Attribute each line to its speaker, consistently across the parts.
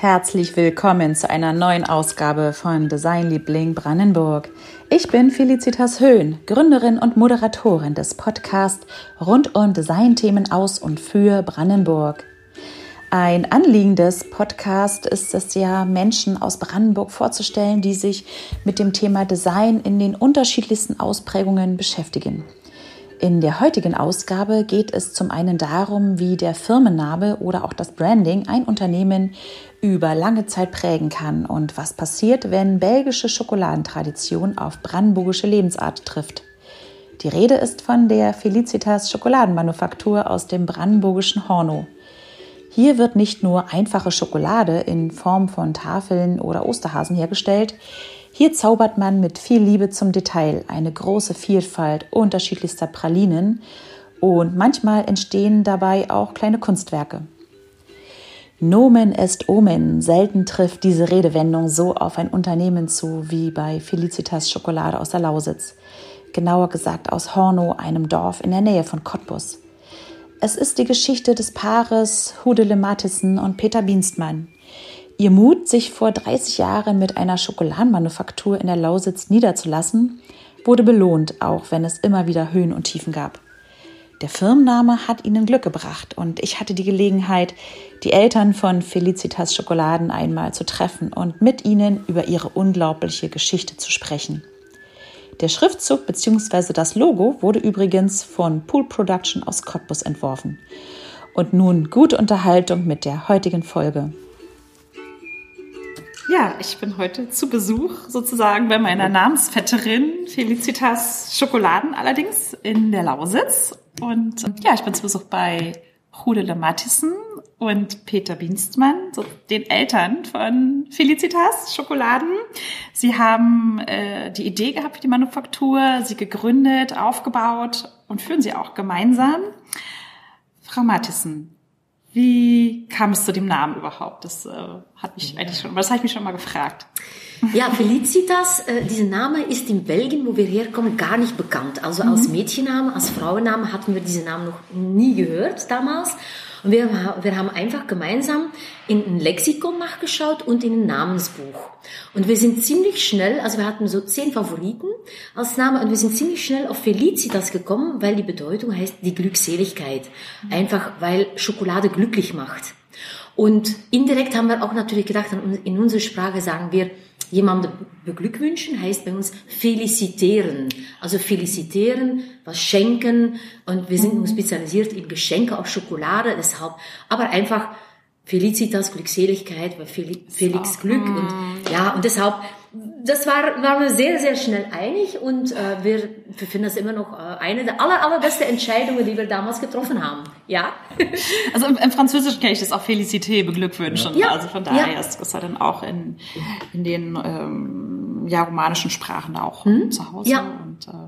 Speaker 1: Herzlich willkommen zu einer neuen Ausgabe von Designliebling Brandenburg. Ich bin Felicitas Höhn, Gründerin und Moderatorin des Podcasts rund um Designthemen aus und für Brandenburg. Ein Anliegen des Podcasts ist es ja, Menschen aus Brandenburg vorzustellen, die sich mit dem Thema Design in den unterschiedlichsten Ausprägungen beschäftigen. In der heutigen Ausgabe geht es zum einen darum, wie der Firmenname oder auch das Branding ein Unternehmen über lange Zeit prägen kann und was passiert, wenn belgische Schokoladentradition auf brandenburgische Lebensart trifft. Die Rede ist von der Felicitas Schokoladenmanufaktur aus dem brandenburgischen Hornow. Hier wird nicht nur einfache Schokolade in Form von Tafeln oder Osterhasen hergestellt, hier zaubert man mit viel Liebe zum Detail eine große Vielfalt unterschiedlichster Pralinen und manchmal entstehen dabei auch kleine Kunstwerke. Nomen est Omen. Selten trifft diese Redewendung so auf ein Unternehmen zu wie bei Felicitas Schokolade aus der Lausitz. Genauer gesagt aus Hornow, einem Dorf in der Nähe von Cottbus. Es ist die Geschichte des Paares Hudele Mathissen und Peter Bienstmann. Ihr Mut, sich vor 30 Jahren mit einer Schokoladenmanufaktur in der Lausitz niederzulassen, wurde belohnt, auch wenn es immer wieder Höhen und Tiefen gab. Der Firmenname hat ihnen Glück gebracht und ich hatte die Gelegenheit, die Eltern von Felicitas Schokoladen einmal zu treffen und mit ihnen über ihre unglaubliche Geschichte zu sprechen. Der Schriftzug bzw. das Logo wurde übrigens von Pool Production aus Cottbus entworfen. Und nun gute Unterhaltung mit der heutigen Folge. Ja, ich bin heute zu Besuch sozusagen bei meiner Namensvetterin Felicitas Schokoladen allerdings in der Lausitz. Und ja, ich bin zu Besuch bei Hudele Mattissen und Peter Bienstmann, so den Eltern von Felicitas Schokoladen. Sie haben äh, die Idee gehabt für die Manufaktur, sie gegründet, aufgebaut und führen sie auch gemeinsam. Frau Mattissen, wie kam es zu dem Namen überhaupt? Das äh, hat mich eigentlich schon, das habe ich mich schon mal gefragt.
Speaker 2: Ja, Felicitas, äh, dieser Name ist in Belgien, wo wir herkommen, gar nicht bekannt. Also als mhm. Mädchenname, als Frauenname hatten wir diesen Namen noch nie gehört damals. Und wir, wir haben einfach gemeinsam in ein Lexikon nachgeschaut und in ein Namensbuch. Und wir sind ziemlich schnell, also wir hatten so zehn Favoriten als Name und wir sind ziemlich schnell auf Felicitas gekommen, weil die Bedeutung heißt die Glückseligkeit. Einfach weil Schokolade glücklich macht. Und indirekt haben wir auch natürlich gedacht, in unserer Sprache sagen wir, jemanden beglückwünschen heißt bei uns felicitieren. Also felicitieren, was schenken. Und wir sind mhm. spezialisiert in Geschenke auf Schokolade, deshalb, aber einfach Felicitas, Glückseligkeit, weil Felix Glück und ja, und deshalb das war, waren wir sehr, sehr schnell einig und äh, wir, wir finden das immer noch äh, eine der aller, allerbesten Entscheidungen, die wir damals getroffen haben. Ja.
Speaker 1: Also im, im Französischen kenne ich das auch Felicité, beglückwünschen. Ja. Also von daher ja. ist das ja dann auch in, in den ähm, ja, romanischen Sprachen auch hm? zu Hause. Ja. Und, ähm,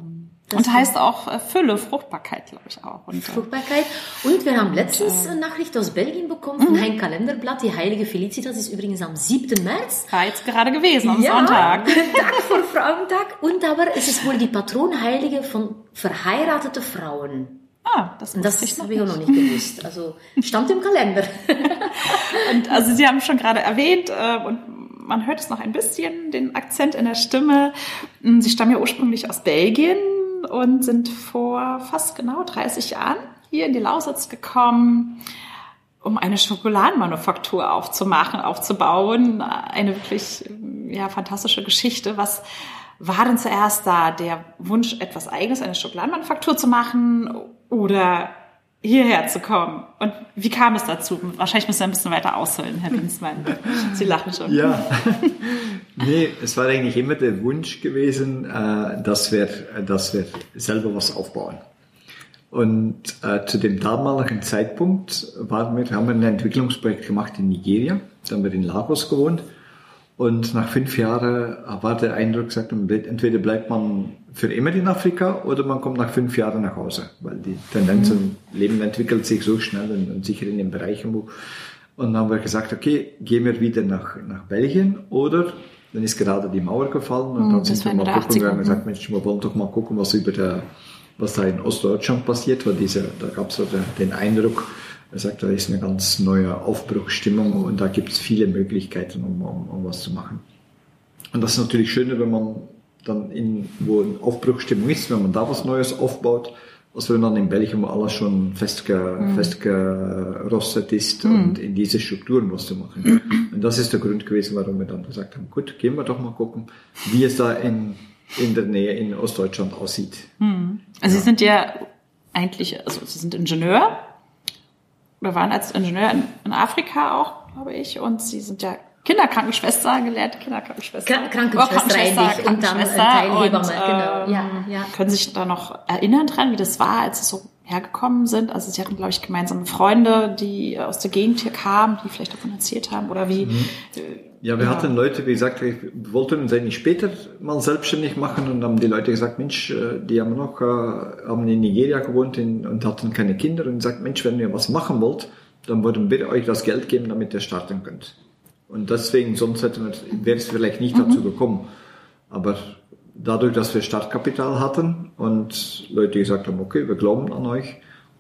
Speaker 1: das und heißt auch äh, Fülle, Fruchtbarkeit, glaube ich auch.
Speaker 2: Und, äh, Fruchtbarkeit. Und wir haben letztens eine Nachricht aus Belgien bekommen von mhm. ein Kalenderblatt. Die heilige Felicitas ist übrigens am 7. März.
Speaker 1: War jetzt gerade gewesen, am
Speaker 2: ja,
Speaker 1: Sonntag.
Speaker 2: Tag vor Frauentag. Und aber es ist wohl die Patronheilige von verheiratete Frauen.
Speaker 1: Ah, das,
Speaker 2: das ich habe ich auch noch nicht gewusst. Also stand im Kalender.
Speaker 1: und also Sie haben schon gerade erwähnt äh, und man hört es noch ein bisschen, den Akzent in der Stimme. Sie stammen ja ursprünglich aus Belgien, und sind vor fast genau 30 Jahren hier in die Lausitz gekommen, um eine Schokoladenmanufaktur aufzumachen, aufzubauen. Eine wirklich ja, fantastische Geschichte. Was war denn zuerst da? Der Wunsch, etwas Eigenes, eine Schokoladenmanufaktur zu machen oder hierher zu kommen. Und wie kam es dazu? Wahrscheinlich müssen wir ein bisschen weiter ausholen, Herr Winsmann. Sie lachen schon.
Speaker 3: Ja, nee, es war eigentlich immer der Wunsch gewesen, äh, dass wir, dass wir selber was aufbauen. Und äh, zu dem damaligen Zeitpunkt waren wir, haben wir ein Entwicklungsprojekt gemacht in Nigeria. Da haben wir in Lagos gewohnt. Und nach fünf Jahren war der Eindruck gesagt, entweder bleibt man für immer in Afrika oder man kommt nach fünf Jahren nach Hause, weil die Tendenz im Leben entwickelt sich so schnell und, und sicher in den Bereichen, wo. Und dann haben wir gesagt, okay, gehen wir wieder nach, nach Belgien oder dann ist gerade die Mauer gefallen und hm, dann sind wir mal gucken, wir haben gesagt, Mensch, wir wollen doch mal gucken, was über der, was da in Ostdeutschland passiert, weil diese, da gab es so den Eindruck, Er sagt, da ist eine ganz neue Aufbruchsstimmung und da gibt es viele Möglichkeiten, um, um, um was zu machen. Und das ist natürlich schöner, wenn man dann in, wo eine Aufbruchsstimmung ist, wenn man da was Neues aufbaut, als wenn dann in Belgien, wo alles schon festge, mhm. festgerostet ist mhm. und in diese Strukturen was zu machen. Und das ist der Grund gewesen, warum wir dann gesagt haben, gut, gehen wir doch mal gucken, wie es da in, in der Nähe in Ostdeutschland aussieht.
Speaker 1: Mhm. Also ja. Sie sind ja eigentlich, also Sie sind Ingenieur, wir waren als Ingenieur in, in Afrika auch, glaube ich, und Sie sind ja Kinderkrankenschwester, gelernte Kinderkrankenschwester.
Speaker 2: Krankenschwester, oh, Krankenschwester und dann Teilhebamme, genau.
Speaker 1: Ähm, ja, ja. Können Sie sich da noch erinnern dran, wie das war, als Sie so hergekommen sind? Also Sie hatten, glaube ich, gemeinsame Freunde, die aus der Gegend hier kamen, die vielleicht davon erzählt haben oder wie? Mhm.
Speaker 3: Ja, wir ja. hatten Leute, wie gesagt, wir wollten uns eigentlich später mal selbstständig machen und haben die Leute gesagt, Mensch, äh, die haben noch, äh, haben in Nigeria gewohnt und hatten keine Kinder und gesagt, Mensch, wenn ihr was machen wollt, dann würden wir euch das Geld geben, damit ihr starten könnt. Und deswegen, sonst hätte man, wäre es vielleicht nicht mhm. dazu gekommen. Aber dadurch, dass wir Startkapital hatten und Leute gesagt haben, okay, wir glauben an euch,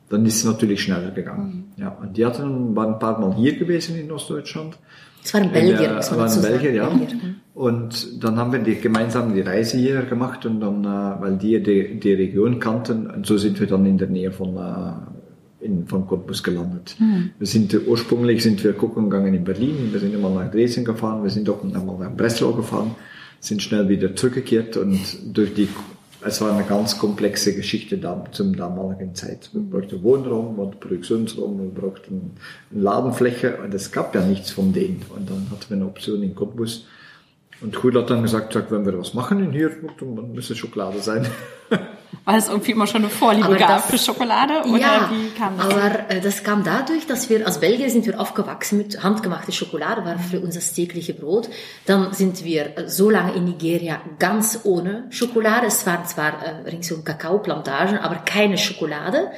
Speaker 3: dann ist es natürlich schneller gegangen. Mhm. Ja, und die hatten, waren ein paar Mal hier gewesen in Ostdeutschland.
Speaker 2: Das waren Belgier,
Speaker 3: das waren Belgier, ja. Belgier. Und dann haben wir die, gemeinsam die Reise hier gemacht und dann, äh, weil die, die die Region kannten, und so sind wir dann in der Nähe von äh, in, von Cottbus gelandet. Mhm. Wir sind ursprünglich sind wir gucken gegangen in Berlin, wir sind immer nach Dresden gefahren, wir sind auch einmal nach Breslau gefahren, sind schnell wieder zurückgekehrt und durch die es war eine ganz komplexe Geschichte da, zum damaligen Zeit. Wir brauchten Wohnraum und Produktionsraum, wir brauchten eine Ladenfläche und es gab ja nichts von denen. Und dann hatten wir eine Option in Cottbus. Und Kuhl hat dann gesagt, wenn wir was machen in hier, dann müsste Schokolade sein.
Speaker 1: Weil es irgendwie immer schon eine Vorliebe aber gab das, für Schokolade? Oder
Speaker 2: ja, wie kam das? aber äh, das kam dadurch, dass wir, als Belgier sind wir aufgewachsen mit handgemachter Schokolade, war für uns das tägliche Brot. Dann sind wir äh, so lange in Nigeria ganz ohne Schokolade. Es waren zwar äh, ringsum Kakaoplantagen, aber keine Schokolade.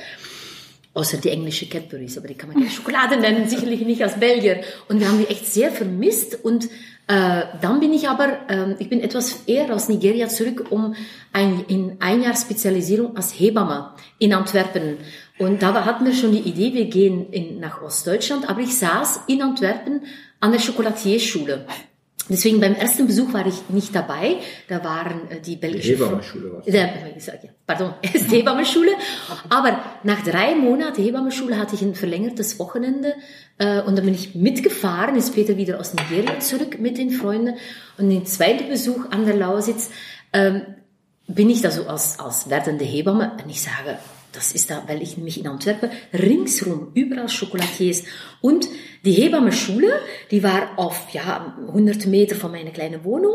Speaker 2: Außer die englische Cadbury's, aber die kann man keine Schokolade nennen, sicherlich nicht als Belgier. Und wir haben die echt sehr vermisst und äh, dann bin ich aber, äh, ich bin etwas eher aus Nigeria zurück, um ein, in ein Jahr Spezialisierung als Hebamme in Antwerpen. Und da hatten wir schon die Idee, wir gehen in, nach Ostdeutschland, aber ich saß in Antwerpen an der Chocolatierschule. Deswegen beim ersten Besuch war ich nicht dabei. Da waren äh, die belgische
Speaker 3: die Hebammenschule war
Speaker 2: der, Pardon, es die Hebammenschule. Aber nach drei Monaten Hebammenschule hatte ich ein verlängertes Wochenende äh, und dann bin ich mitgefahren, ist später wieder aus Nigeria zurück mit den Freunden. Und den zweiten Besuch an der Lausitz ähm, bin ich da so als, als werdende Hebamme und ich sage, das ist da, weil ich nämlich in Antwerpen ringsrum überall Schokolatiers und die Hebammenschule, die war auf ja 100 Meter von meiner kleinen Wohnung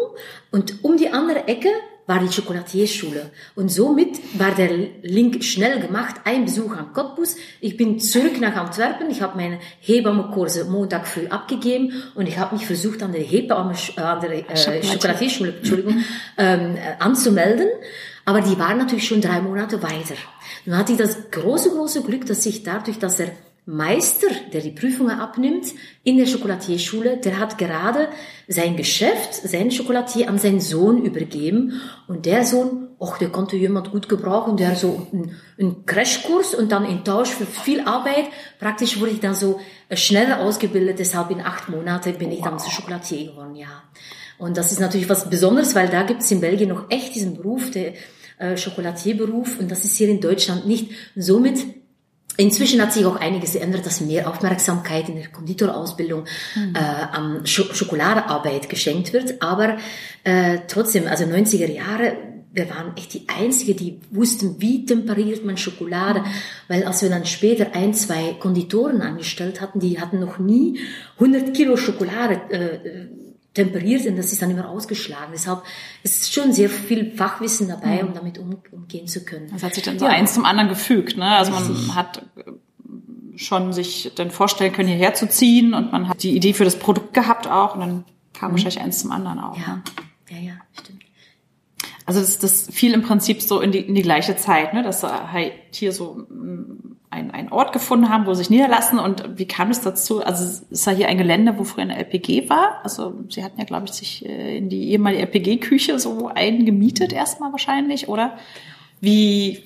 Speaker 2: und um die andere Ecke war die Chocolatierschule. Und somit war der Link schnell gemacht. Ein Besuch am Cottbus. Ich bin zurück nach Antwerpen. Ich habe meine Hebammenkurse Montag früh abgegeben und ich habe mich versucht an der Hebamme, äh, an der äh, Chocolatierschule, Entschuldigung, ähm, äh, anzumelden. Aber die waren natürlich schon drei Monate weiter. Nun hatte ich das große, große Glück, dass ich dadurch, dass er Meister, der die Prüfungen abnimmt, in der Chocolatierschule, der hat gerade sein Geschäft, sein Chocolatier an seinen Sohn übergeben und der Sohn, och, der konnte jemand gut gebrauchen, der so einen, Crashkurs und dann in Tausch für viel Arbeit, praktisch wurde ich dann so schneller ausgebildet, deshalb in acht Monaten bin ich dann wow. zu Chocolatier geworden, ja. Und das ist natürlich was Besonderes, weil da gibt es in Belgien noch echt diesen Beruf, der äh, Chocolatierberuf, und das ist hier in Deutschland nicht. Somit Inzwischen hat sich auch einiges geändert, dass mehr Aufmerksamkeit in der Konditorausbildung mhm. äh, an Sch Schokoladearbeit geschenkt wird. Aber äh, trotzdem, also 90er Jahre, wir waren echt die Einzige, die wussten, wie temperiert man Schokolade. Weil als wir dann später ein, zwei Konditoren angestellt hatten, die hatten noch nie 100 Kilo Schokolade äh, temperiert und das ist dann immer ausgeschlagen. Deshalb ist schon sehr viel Fachwissen dabei, mhm. um damit um, umgehen zu können.
Speaker 1: Das hat sich dann so ja. eins zum anderen gefügt. Ne? Also man hat äh, schon sich dann vorstellen können, hierher zu ziehen und man hat die Idee für das Produkt gehabt auch und dann kam mhm. wahrscheinlich eins zum anderen auch.
Speaker 2: Ja, ne? ja, ja, stimmt.
Speaker 1: Also das, das fiel im Prinzip so in die, in die gleiche Zeit, ne? dass halt hier so mm, ein, ein Ort gefunden haben, wo sie sich niederlassen. Und wie kam es dazu? Also ist da hier ein Gelände, wo früher eine LPG war? Also sie hatten ja, glaube ich, sich äh, in die ehemalige LPG-Küche so eingemietet erstmal wahrscheinlich, oder? Wie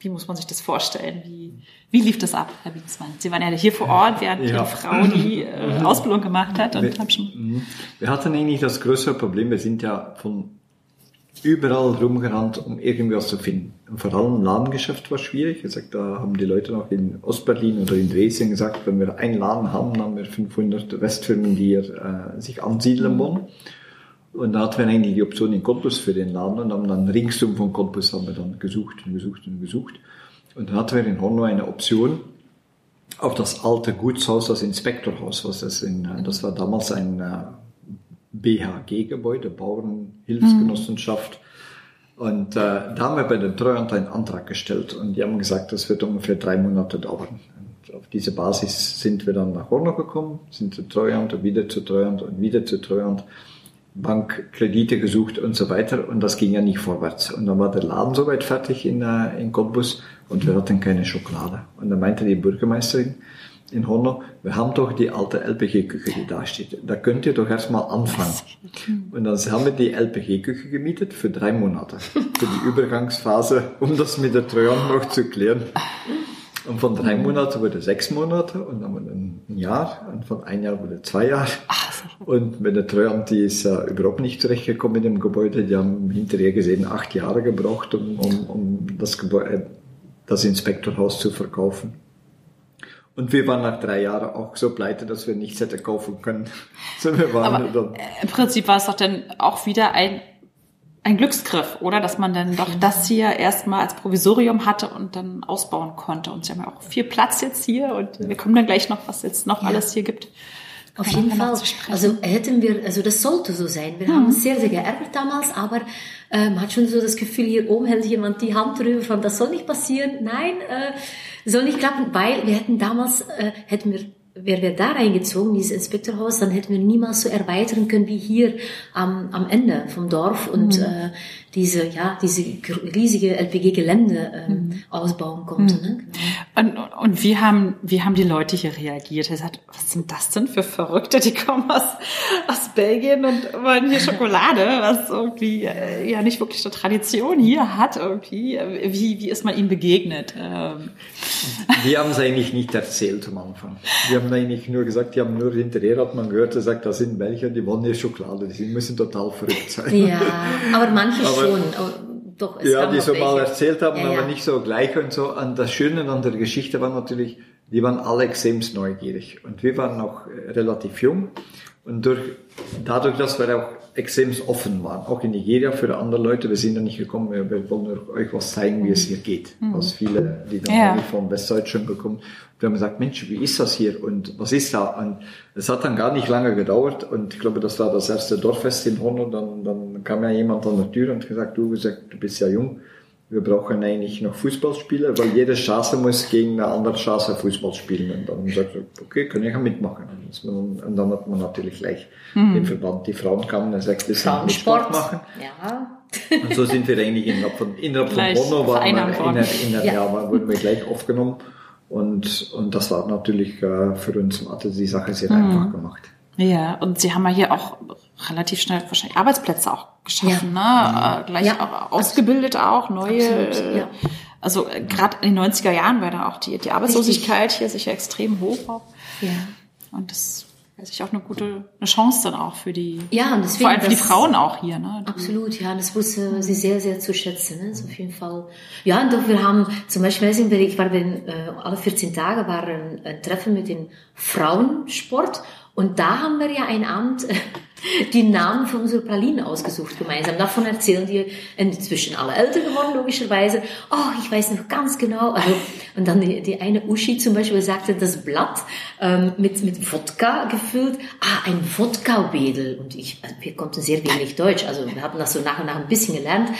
Speaker 1: wie muss man sich das vorstellen? Wie, wie lief das ab, Herr Wiesmann? Sie waren ja hier vor Ort, wir hatten ja. eine Frau, die äh, Ausbildung gemacht hat. Und
Speaker 3: wir, schon mhm. wir hatten eigentlich das größere Problem, wir sind ja von überall rumgerannt, um irgendwas zu finden. Und vor allem Ladengeschäft war schwierig. Ich sag, da haben die Leute noch in Ostberlin oder in Dresden gesagt, wenn wir einen Laden haben, dann haben wir 500 Westfirmen, die hier äh, sich ansiedeln mhm. wollen. Und da hatten wir eigentlich die Option in Cottbus für den Laden und haben dann ringsum von Cottbus haben wir dann gesucht und gesucht und gesucht. Und dann hatten wir in Horno eine Option auf das alte Gutshaus, das Inspektorhaus, was das in, das war damals ein äh, BHG-Gebäude, Bauernhilfsgenossenschaft. Mhm. Und äh, da haben wir bei den Treuhand einen Antrag gestellt und die haben gesagt, das wird ungefähr drei Monate dauern. Und auf diese Basis sind wir dann nach Horno gekommen, sind zu Treuhand und wieder zu Treuhand und wieder zu Treuhand. Bankkredite gesucht und so weiter und das ging ja nicht vorwärts. Und dann war der Laden soweit fertig in, äh, in Cottbus und wir hatten keine Schokolade. Und dann meinte die Bürgermeisterin in Honno, wir haben doch die alte LPG-Küche, die da steht. Da könnt ihr doch erstmal anfangen. Und dann haben wir die LPG-Küche gemietet für drei Monate. Für die Übergangsphase, um das mit der Treuhand noch zu klären. Und von drei Monaten wurde sechs Monate und dann wurde ein Jahr und von ein Jahr wurde zwei Jahre. Und mit der Treuhand, die ist uh, überhaupt nicht zurechtgekommen in dem Gebäude. Die haben hinterher gesehen acht Jahre gebraucht, um, um, um das, Gebäude, das Inspektorhaus zu verkaufen. Und wir waren nach drei Jahren auch so pleite, dass wir nichts hätten kaufen können.
Speaker 1: So, wir waren Aber dann, im Prinzip war es doch dann auch wieder ein ein Glücksgriff, oder? Dass man dann doch das hier erstmal als Provisorium hatte und dann ausbauen konnte. Und sie haben ja auch viel Platz jetzt hier und wir kommen dann gleich noch, was jetzt noch ja. alles hier gibt.
Speaker 2: Auf jeden Fall. Also hätten wir, also das sollte so sein. Wir mhm. haben uns sehr, sehr geärgert damals, aber äh, man hat schon so das Gefühl, hier oben hält jemand die Hand drüber von, das soll nicht passieren. Nein, äh, soll nicht klappen, weil wir hätten damals, äh, hätten wir wären wir da reingezogen, dieses Inspektorhaus, dann hätten wir niemals so erweitern können wie hier am, am Ende vom Dorf und mhm. äh, diese, ja, diese riesige LPG-Gelände ähm, mhm. ausbauen konnte. Mhm. Ne?
Speaker 1: Genau. Und, und wie haben, wie haben die Leute hier reagiert? Er sagt, was sind das denn für Verrückte? Die kommen aus, aus Belgien und wollen hier Schokolade, was irgendwie äh, ja nicht wirklich eine Tradition hier hat irgendwie. Wie, wie ist man ihnen begegnet? Ähm.
Speaker 3: Wir haben es eigentlich nicht erzählt am Anfang. Wir haben eigentlich nur gesagt, die haben nur hinterher hat man gehört, er sagt, das sind Belgier, die wollen hier Schokolade, die müssen total verrückt sein.
Speaker 2: Ja, aber manche aber, schon.
Speaker 3: Doch, ja, die so mal erzählt haben, ja, aber nicht so gleich und so. Und das Schöne an der Geschichte war natürlich, die waren alle extrem neugierig. Und wir waren noch äh, relativ jung. Und durch, dadurch, dass wir auch extrem offen waren, auch in Nigeria für andere Leute, wir sind da nicht gekommen, wir wollen euch was zeigen, wie es hier geht. Mhm. Was viele, die dann ja. von Westdeutschland gekommen wir haben gesagt, Mensch, wie ist das hier und was ist da? Und es hat dann gar nicht lange gedauert und ich glaube, das war das erste Dorffest in und dann, dann kam ja jemand an der Tür und gesagt, du, gesagt, du bist ja jung, wir brauchen eigentlich noch Fußballspieler, weil jede Straße muss gegen eine andere Straße Fußball spielen. Und dann sagt er, okay, kann ich ja mitmachen. Und dann hat man natürlich gleich mhm. den Verband. Die Frauen kamen und sagten, das
Speaker 2: kann Sport machen. Ja.
Speaker 3: Und so sind wir eigentlich innerhalb von, innerhalb von Bono, waren wir in, in, in, ja. ja, wurden wir gleich aufgenommen. Und, und das war natürlich äh, für uns hatte die Sache sehr mhm. einfach gemacht.
Speaker 1: Ja, und Sie haben ja hier auch relativ schnell wahrscheinlich Arbeitsplätze auch geschaffen, ja. ne? Äh, gleich ja. auch ausgebildet auch, neue. Absolut, ja. Also äh, gerade in den 90er Jahren war da auch die, die Arbeitslosigkeit Richtig. hier sicher extrem hoch. Auch. Ja. Und das weiß ich auch eine gute eine Chance dann auch für die
Speaker 2: ja und deswegen,
Speaker 1: vor allem für die Frauen auch hier ne
Speaker 2: absolut ja das wusste sie sehr sehr zu schätzen ne? So auf jeden Fall ja und doch wir haben zum Beispiel ich war bin, äh, alle 14 Tage war ein, ein Treffen mit dem Frauensport und da haben wir ja ein Amt die Namen von unseren Pralinen ausgesucht gemeinsam. Davon erzählen die inzwischen alle älter geworden, logischerweise. Oh, ich weiß noch ganz genau. Also, und dann die, die eine Uschi zum Beispiel sagte, das Blatt ähm, mit, mit Wodka gefüllt. Ah, ein Wodka-Wedel. Und ich, also wir konnten sehr wenig Deutsch. Also wir haben das so nach und nach ein bisschen gelernt.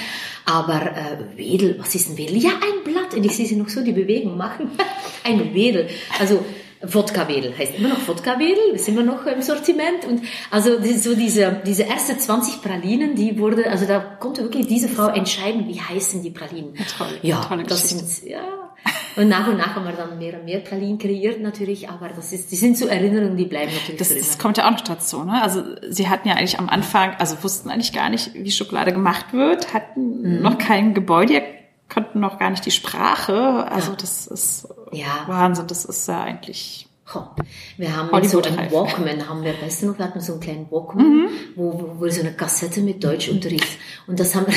Speaker 2: Aber äh, Wedel, was ist ein Wedel? Ja, ein Blatt. Und ich sehe sie noch so die Bewegung machen. ein Wedel. Also Wodka-Wedel heißt immer noch Wodka-Wedel, ist immer noch im Sortiment und also so diese diese erste 20 Pralinen, die wurde, also da konnte wirklich diese Frau entscheiden, wie heißen die Pralinen.
Speaker 1: Toll,
Speaker 2: ja, tolle das sind ja und nach und nach haben wir dann mehr und mehr Pralinen kreiert natürlich, aber das ist, die sind so Erinnerungen, die bleiben natürlich
Speaker 1: das, das kommt ja auch noch dazu, ne? Also sie hatten ja eigentlich am Anfang, also wussten eigentlich gar nicht, wie Schokolade gemacht wird, hatten mhm. noch kein Gebäude könnten noch gar nicht die Sprache. Also das ist
Speaker 2: Ja.
Speaker 1: Wahnsinn. Das ist ja eigentlich.
Speaker 2: Wir haben mit so
Speaker 1: reif.
Speaker 2: Walkman, haben wir weißt du noch, wir hatten so einen kleinen Walkman, wo, wo, wo so eine Kassette mit Deutschunterricht. Und das haben wir,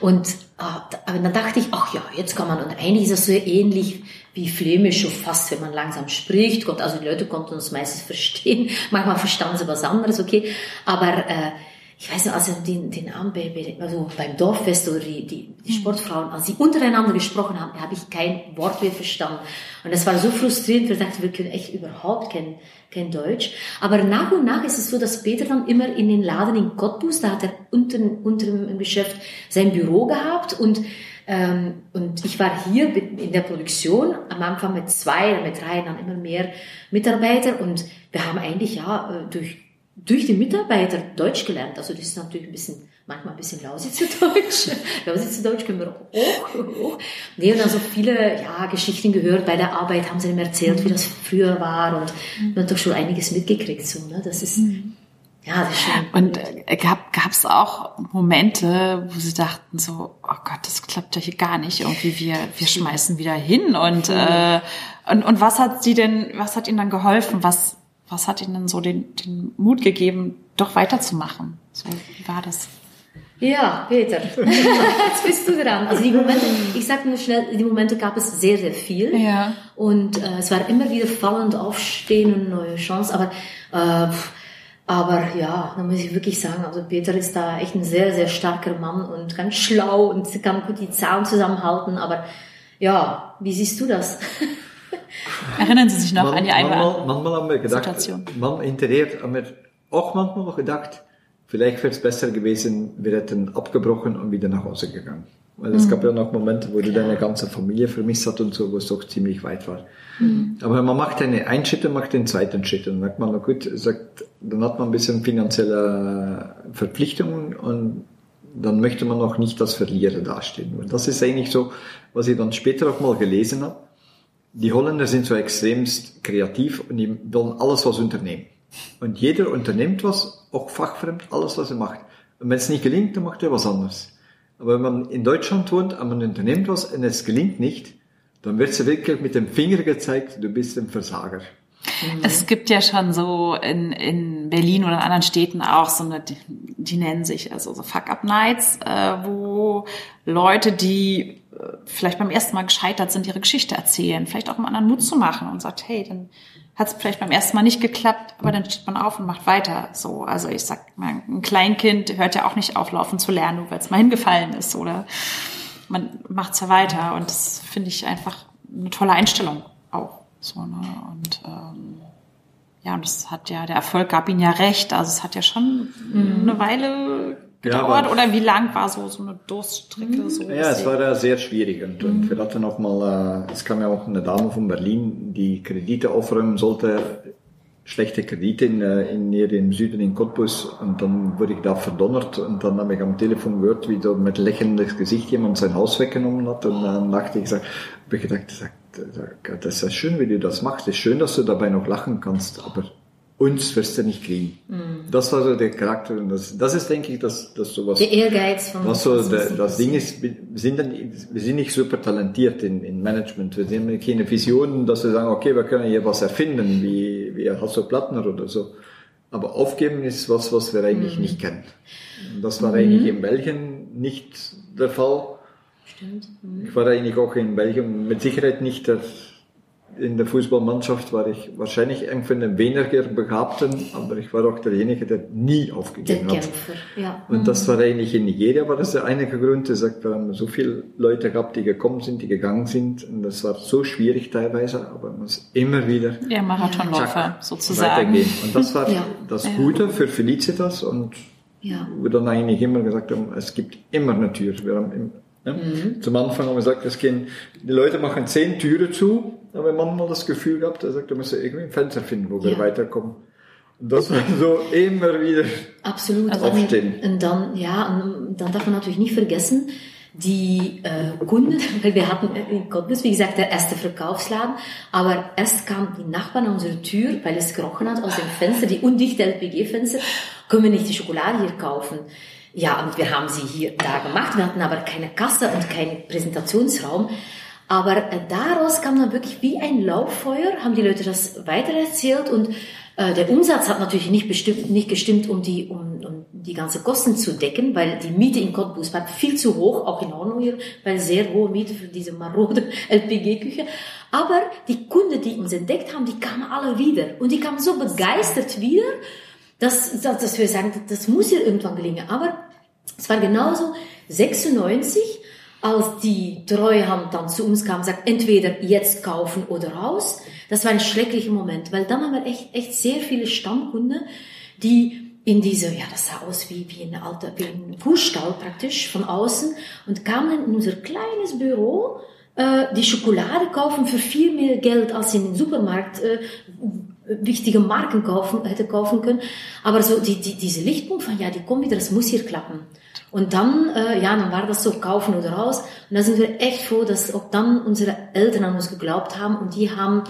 Speaker 2: und, ah, aber dann dachte ich, ach ja, jetzt kann man, und eigentlich ist das so ähnlich wie Flämisch schon fast, wenn man langsam spricht. Gott, also die Leute konnten uns meistens verstehen. Manchmal verstanden sie was anderes, okay. Aber, äh, ich weiß noch, als wir den, den Abend bei, also beim Dorffest oder die, die, die Sportfrauen, als sie untereinander gesprochen haben, habe ich kein Wort mehr verstanden. Und das war so frustrierend, weil ich dachte, wir können echt überhaupt kein, kein Deutsch. Aber nach und nach ist es so, dass Peter dann immer in den Laden in Cottbus, da hat er unter, unter dem Geschäft sein Büro gehabt und ähm, und ich war hier in der Produktion am Anfang mit zwei, dann mit drei, dann immer mehr Mitarbeiter und wir haben eigentlich ja äh, durch durch die Mitarbeiter Deutsch gelernt. Also das ist natürlich ein bisschen, manchmal ein bisschen Lausitzer Deutsch. Lausitzer Deutsch können wir auch, auch. Nee, und also viele, ja, Geschichten gehört bei der Arbeit, haben sie ihm erzählt, wie das früher war und man hat doch schon einiges mitgekriegt, so, ne? Das ist, ja, das ist schon.
Speaker 1: Und äh, gab gab's auch Momente, wo sie dachten so, oh Gott, das klappt ja hier gar nicht. Irgendwie wir wir schmeißen wieder hin und äh, und, und was hat sie denn, was hat ihnen dann geholfen? Was was hat ihnen denn so den den Mut gegeben, doch weiterzumachen? So wie war das?
Speaker 2: Ja, Peter, jetzt bist du dran. Also die Momente, ich sag nur schnell, die Momente gab es sehr, sehr viel.
Speaker 1: Ja.
Speaker 2: Und äh, es war immer wieder fallend aufstehen und neue Chance. Aber, äh, aber ja, da muss ich wirklich sagen, also Peter ist da echt ein sehr, sehr starker Mann und ganz schlau und kann gut die Zahlen zusammenhalten. Aber ja, wie siehst du das?
Speaker 1: Erinnern Sie sich noch
Speaker 3: Man-
Speaker 1: an die
Speaker 3: manchmal, manchmal haben wir gedacht,
Speaker 1: Situation.
Speaker 3: man hinterher haben wir auch manchmal noch gedacht, vielleicht wäre es besser gewesen, wir hätten abgebrochen und wieder nach Hause gegangen. Weil es gab ja noch Momente, wo du deine ganze Familie vermisst hat und so, wo es doch ziemlich weit war. Aber man macht eine, einen Schritt und macht den zweiten Schritt. Und dann sagt man, na gut, sagt, dann hat man ein bisschen finanzielle Verpflichtungen und dann möchte man auch nicht als Verlierer dastehen. Und das ist eigentlich so, was ich dann später auch mal gelesen habe die Holländer sind so extremst kreativ und die wollen alles was unternehmen. Und jeder unternimmt was, auch fachfremd, alles was er macht. Und wenn es nicht gelingt, dann macht er was anderes. Aber wenn man in Deutschland wohnt und man unternimmt was und es gelingt nicht, dann wird es wirklich mit dem Finger gezeigt, du bist ein Versager.
Speaker 1: Es gibt ja schon so in, in Berlin oder in anderen Städten auch so eine, die, die nennen sich also so Fuck-Up-Nights, äh, wo Leute, die vielleicht beim ersten Mal gescheitert sind, ihre Geschichte erzählen, vielleicht auch um anderen Mut zu machen und sagt, hey, dann hat es vielleicht beim ersten Mal nicht geklappt, aber dann steht man auf und macht weiter. So, also ich sag mal, ein Kleinkind hört ja auch nicht auf, laufen zu lernen, nur weil es mal hingefallen ist oder man macht's ja weiter und das finde ich einfach eine tolle Einstellung auch. So, ne? Und ähm, ja, und das hat ja, der Erfolg gab ihnen ja recht. Also es hat ja schon eine Weile gedauert.
Speaker 3: aber-
Speaker 1: Oder wie lang war so, so eine Durststrecke? So,
Speaker 3: Ja, es war ja sehr schwierig und, und wir hatten auch mal, äh, es kam ja auch eine Dame von Berlin, die Kredite aufräumen sollte, schlechte Kredite in, äh, in hier im Süden in Cottbus und dann wurde ich da verdonnert und dann habe ich am Telefon gehört, wie da mit lächelndes Gesicht jemand sein Haus weggenommen hat und dann dachte ich, sag, hab ich gedacht, das ist ja schön, wie du das machst, es ist schön, dass du dabei noch lachen kannst, aber uns wirst du nicht kriegen. Das war so der Charakter und das, das ist, denke ich, dass, dass sowas
Speaker 2: Der Ehrgeiz von...
Speaker 3: was so der, das Ding ist, wir sind, dann, wir sind nicht super talentiert in, in Management. Wir haben keine Visionen, dass wir sagen, okay, wir können hier was erfinden, wie, wie Hasso Plattner oder so. Aber aufgeben ist was, was wir eigentlich nicht kennen. Und das war eigentlich in Belgien nicht der Fall.
Speaker 2: Stimmt.
Speaker 3: Ich war eigentlich auch in Belgien mit Sicherheit nicht der, in der Fußballmannschaft war ich wahrscheinlich ein von den weniger Begabten, aber ich war auch derjenige, der nie
Speaker 2: Der
Speaker 3: aufgegeben hat.
Speaker 2: Kämpfer, ja.
Speaker 3: Und das war eigentlich in Nigeria, war das der einige Grund. Er sagt, wir haben so viele Leute gehabt, die gekommen sind, die gegangen sind. Und das war so schwierig teilweise, aber man muss immer wieder
Speaker 1: ja, Marathonläufer sozusagen.
Speaker 3: weitergehen. Und das war
Speaker 2: Ja.
Speaker 3: das Gute für Felicitas und
Speaker 2: Ja.
Speaker 3: wir dann eigentlich immer gesagt haben, es gibt immer eine Tür. Wir haben im, ne? Zum Anfang haben wir gesagt, es gehen, die Leute machen zehn Türen zu, aber manchmal das Gefühl gehabt, er sagt, müssen wir irgendwie ein Fenster finden, wo wir
Speaker 2: Ja.
Speaker 3: weiterkommen. Und das war so immer wieder
Speaker 2: Absolut.
Speaker 3: Also aufstehen.
Speaker 2: Und, und dann, ja, und dann darf man natürlich nicht vergessen, die äh, Kunden, weil wir hatten in Cottbus, wie gesagt, der erste Verkaufsladen, aber erst kam die Nachbarn an unsere Tür, weil es gerochen hat aus dem Fenster, die undichte LPG-Fenster, können wir nicht die Schokolade hier kaufen. ja, und wir haben sie hier da gemacht. Wir hatten aber keine Kasse und keinen Präsentationsraum. Aber äh, daraus kam dann wirklich wie ein Lauffeuer, haben die Leute das weitererzählt und äh, der Umsatz hat natürlich nicht bestimmt, nicht gestimmt, um die, um, um die ganze Kosten zu decken, weil die Miete in Cottbus war viel zu hoch, auch in Ordnung hier, weil sehr hohe Miete für diese marode LPG-Küche. Aber die Kunden, die uns entdeckt haben, die kamen alle wieder. Und die kamen so begeistert wieder, dass, dass, dass wir sagen, das muss hier irgendwann gelingen. Aber es war genauso 96, als die Treuhand dann zu uns kam sagt, entweder jetzt kaufen oder raus. Das war ein schrecklicher Moment, weil dann haben wir echt, echt sehr viele Stammkunden, die in diese, ja, das sah aus wie, wie ein alter, wie ein Kuhstall praktisch von außen und kamen in unser kleines Büro, äh, die Schokolade kaufen für viel mehr Geld, als sie in den Supermarkt äh, wichtige Marken kaufen, hätte kaufen können. Aber so die, die, diese Lichtpunkt von, ja, die kommen wieder, das muss hier klappen. Und dann, äh, ja, dann war das so kaufen oder raus. Und da sind wir echt froh, dass auch dann unsere Eltern an uns geglaubt haben und die haben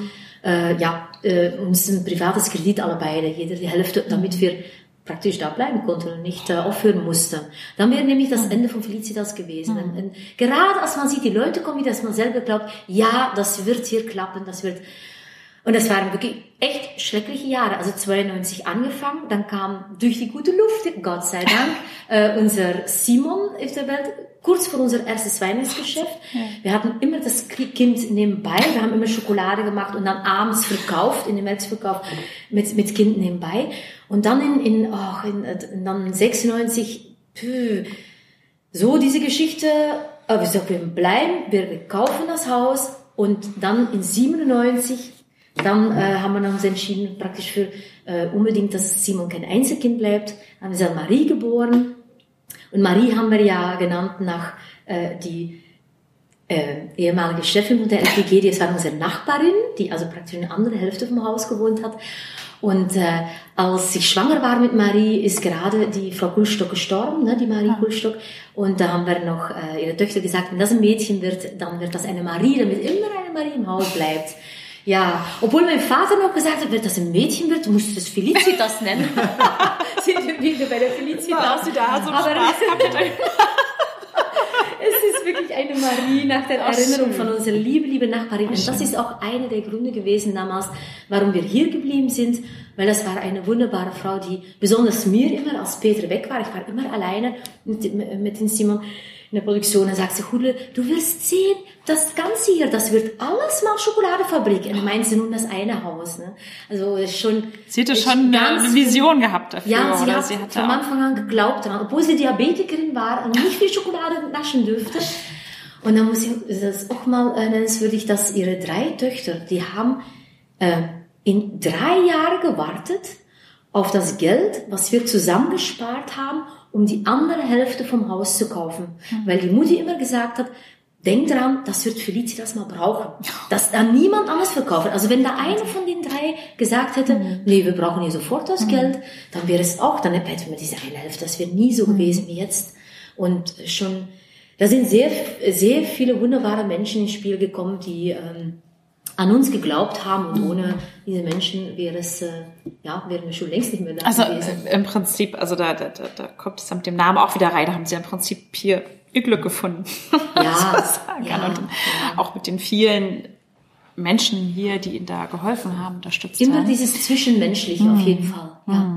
Speaker 2: äh, ja, äh, uns ein privates Kredit alle beide, jeder die Hälfte, damit wir praktisch da bleiben konnten und nicht äh, aufhören mussten. Dann wäre nämlich das Ende von Felicitas gewesen. Mhm. Und, und gerade als man sieht, die Leute kommen, dass man selber glaubt, ja, das wird hier klappen, das wird und das waren wirklich echt schreckliche Jahre. Also 92 angefangen, dann kam durch die gute Luft, Gott sei Dank, äh, unser Simon auf der Welt, kurz vor unser erstes Weihnachtsgeschäft. Wir hatten immer das Kind nebenbei, wir haben immer Schokolade gemacht und dann abends verkauft, in dem Märzverkauf mit, mit Kind nebenbei. Und dann in, in, oh, in, in dann 96, püh, so diese Geschichte, aber wir sagen, wir bleiben, wir kaufen das Haus und dann in 97 dann äh, haben wir uns entschieden, praktisch für äh, unbedingt, dass Simon kein Einzelkind bleibt. Dann haben wir Marie geboren. Und Marie haben wir ja genannt nach äh, die äh, ehemalige Chefin von der LPG, die war unsere Nachbarin, die also praktisch in der anderen Hälfte vom Haus gewohnt hat. Und äh, als ich schwanger war mit Marie, ist gerade die Frau Kulstock gestorben, ne, die Marie ja. Kulstock. Und da haben wir noch äh, ihre Töchter gesagt, wenn das ein Mädchen wird, dann wird das eine Marie, damit immer eine Marie im Haus bleibt. Ja, obwohl mein Vater noch gesagt hat, wenn das ein Mädchen wird, musst du das Felicitas nennen. Sind wir wieder bei der Felicitas.
Speaker 1: du da so Aber Spaß
Speaker 2: es ist wirklich eine Marie nach der Ach, Erinnerung schön. von unserer liebe, liebe Nachbarin. Und das ist auch einer der Gründe gewesen damals, warum wir hier geblieben sind, weil das war eine wunderbare Frau, die besonders mir immer, als Peter weg war, ich war immer alleine mit, mit dem Simon, in der Produktion, dann sagt sie, Hudle, du wirst sehen, das Ganze hier, das wird alles mal Schokoladefabrik. Und meint sie nun das eine Haus, ne? Also, ist schon.
Speaker 1: Sie hatte schon eine Vision gehabt dafür.
Speaker 2: Ja, sie hat sie hatte von Anfang an geglaubt daran, obwohl sie Diabetikerin war und nicht viel Schokolade naschen dürfte. Und dann muss ich das auch mal äh, nennenswürdig, dass ihre drei Töchter, die haben äh, in drei Jahren gewartet auf das Geld, was wir zusammengespart haben, um die andere Hälfte vom Haus zu kaufen. Mhm. Weil die Mutti immer gesagt hat, denk dran, das wird Felicitas mal brauchen. Dass da niemand anders verkauft. Also wenn da einer von den drei gesagt hätte, mhm. nee, wir brauchen hier sofort das mhm. Geld, dann wäre es auch, dann hätten wir diese eine Hälfte. Das wäre nie so mhm. gewesen wie jetzt. Und schon, da sind sehr, sehr viele wunderbare Menschen ins Spiel gekommen, die ähm, an uns geglaubt haben und ohne diese Menschen wäre es, äh, ja, wären wir schon längst nicht mehr da
Speaker 1: also, gewesen. Im Prinzip, also da, da, da kommt es mit dem Namen auch wieder rein, da haben sie im Prinzip hier ihr Glück gefunden.
Speaker 2: Ja,
Speaker 1: ja, und ja. auch mit den vielen Menschen hier, die ihnen da geholfen haben, unterstützt
Speaker 2: Immer haben. dieses Zwischenmenschliche mhm. auf jeden Fall. Ja. Mhm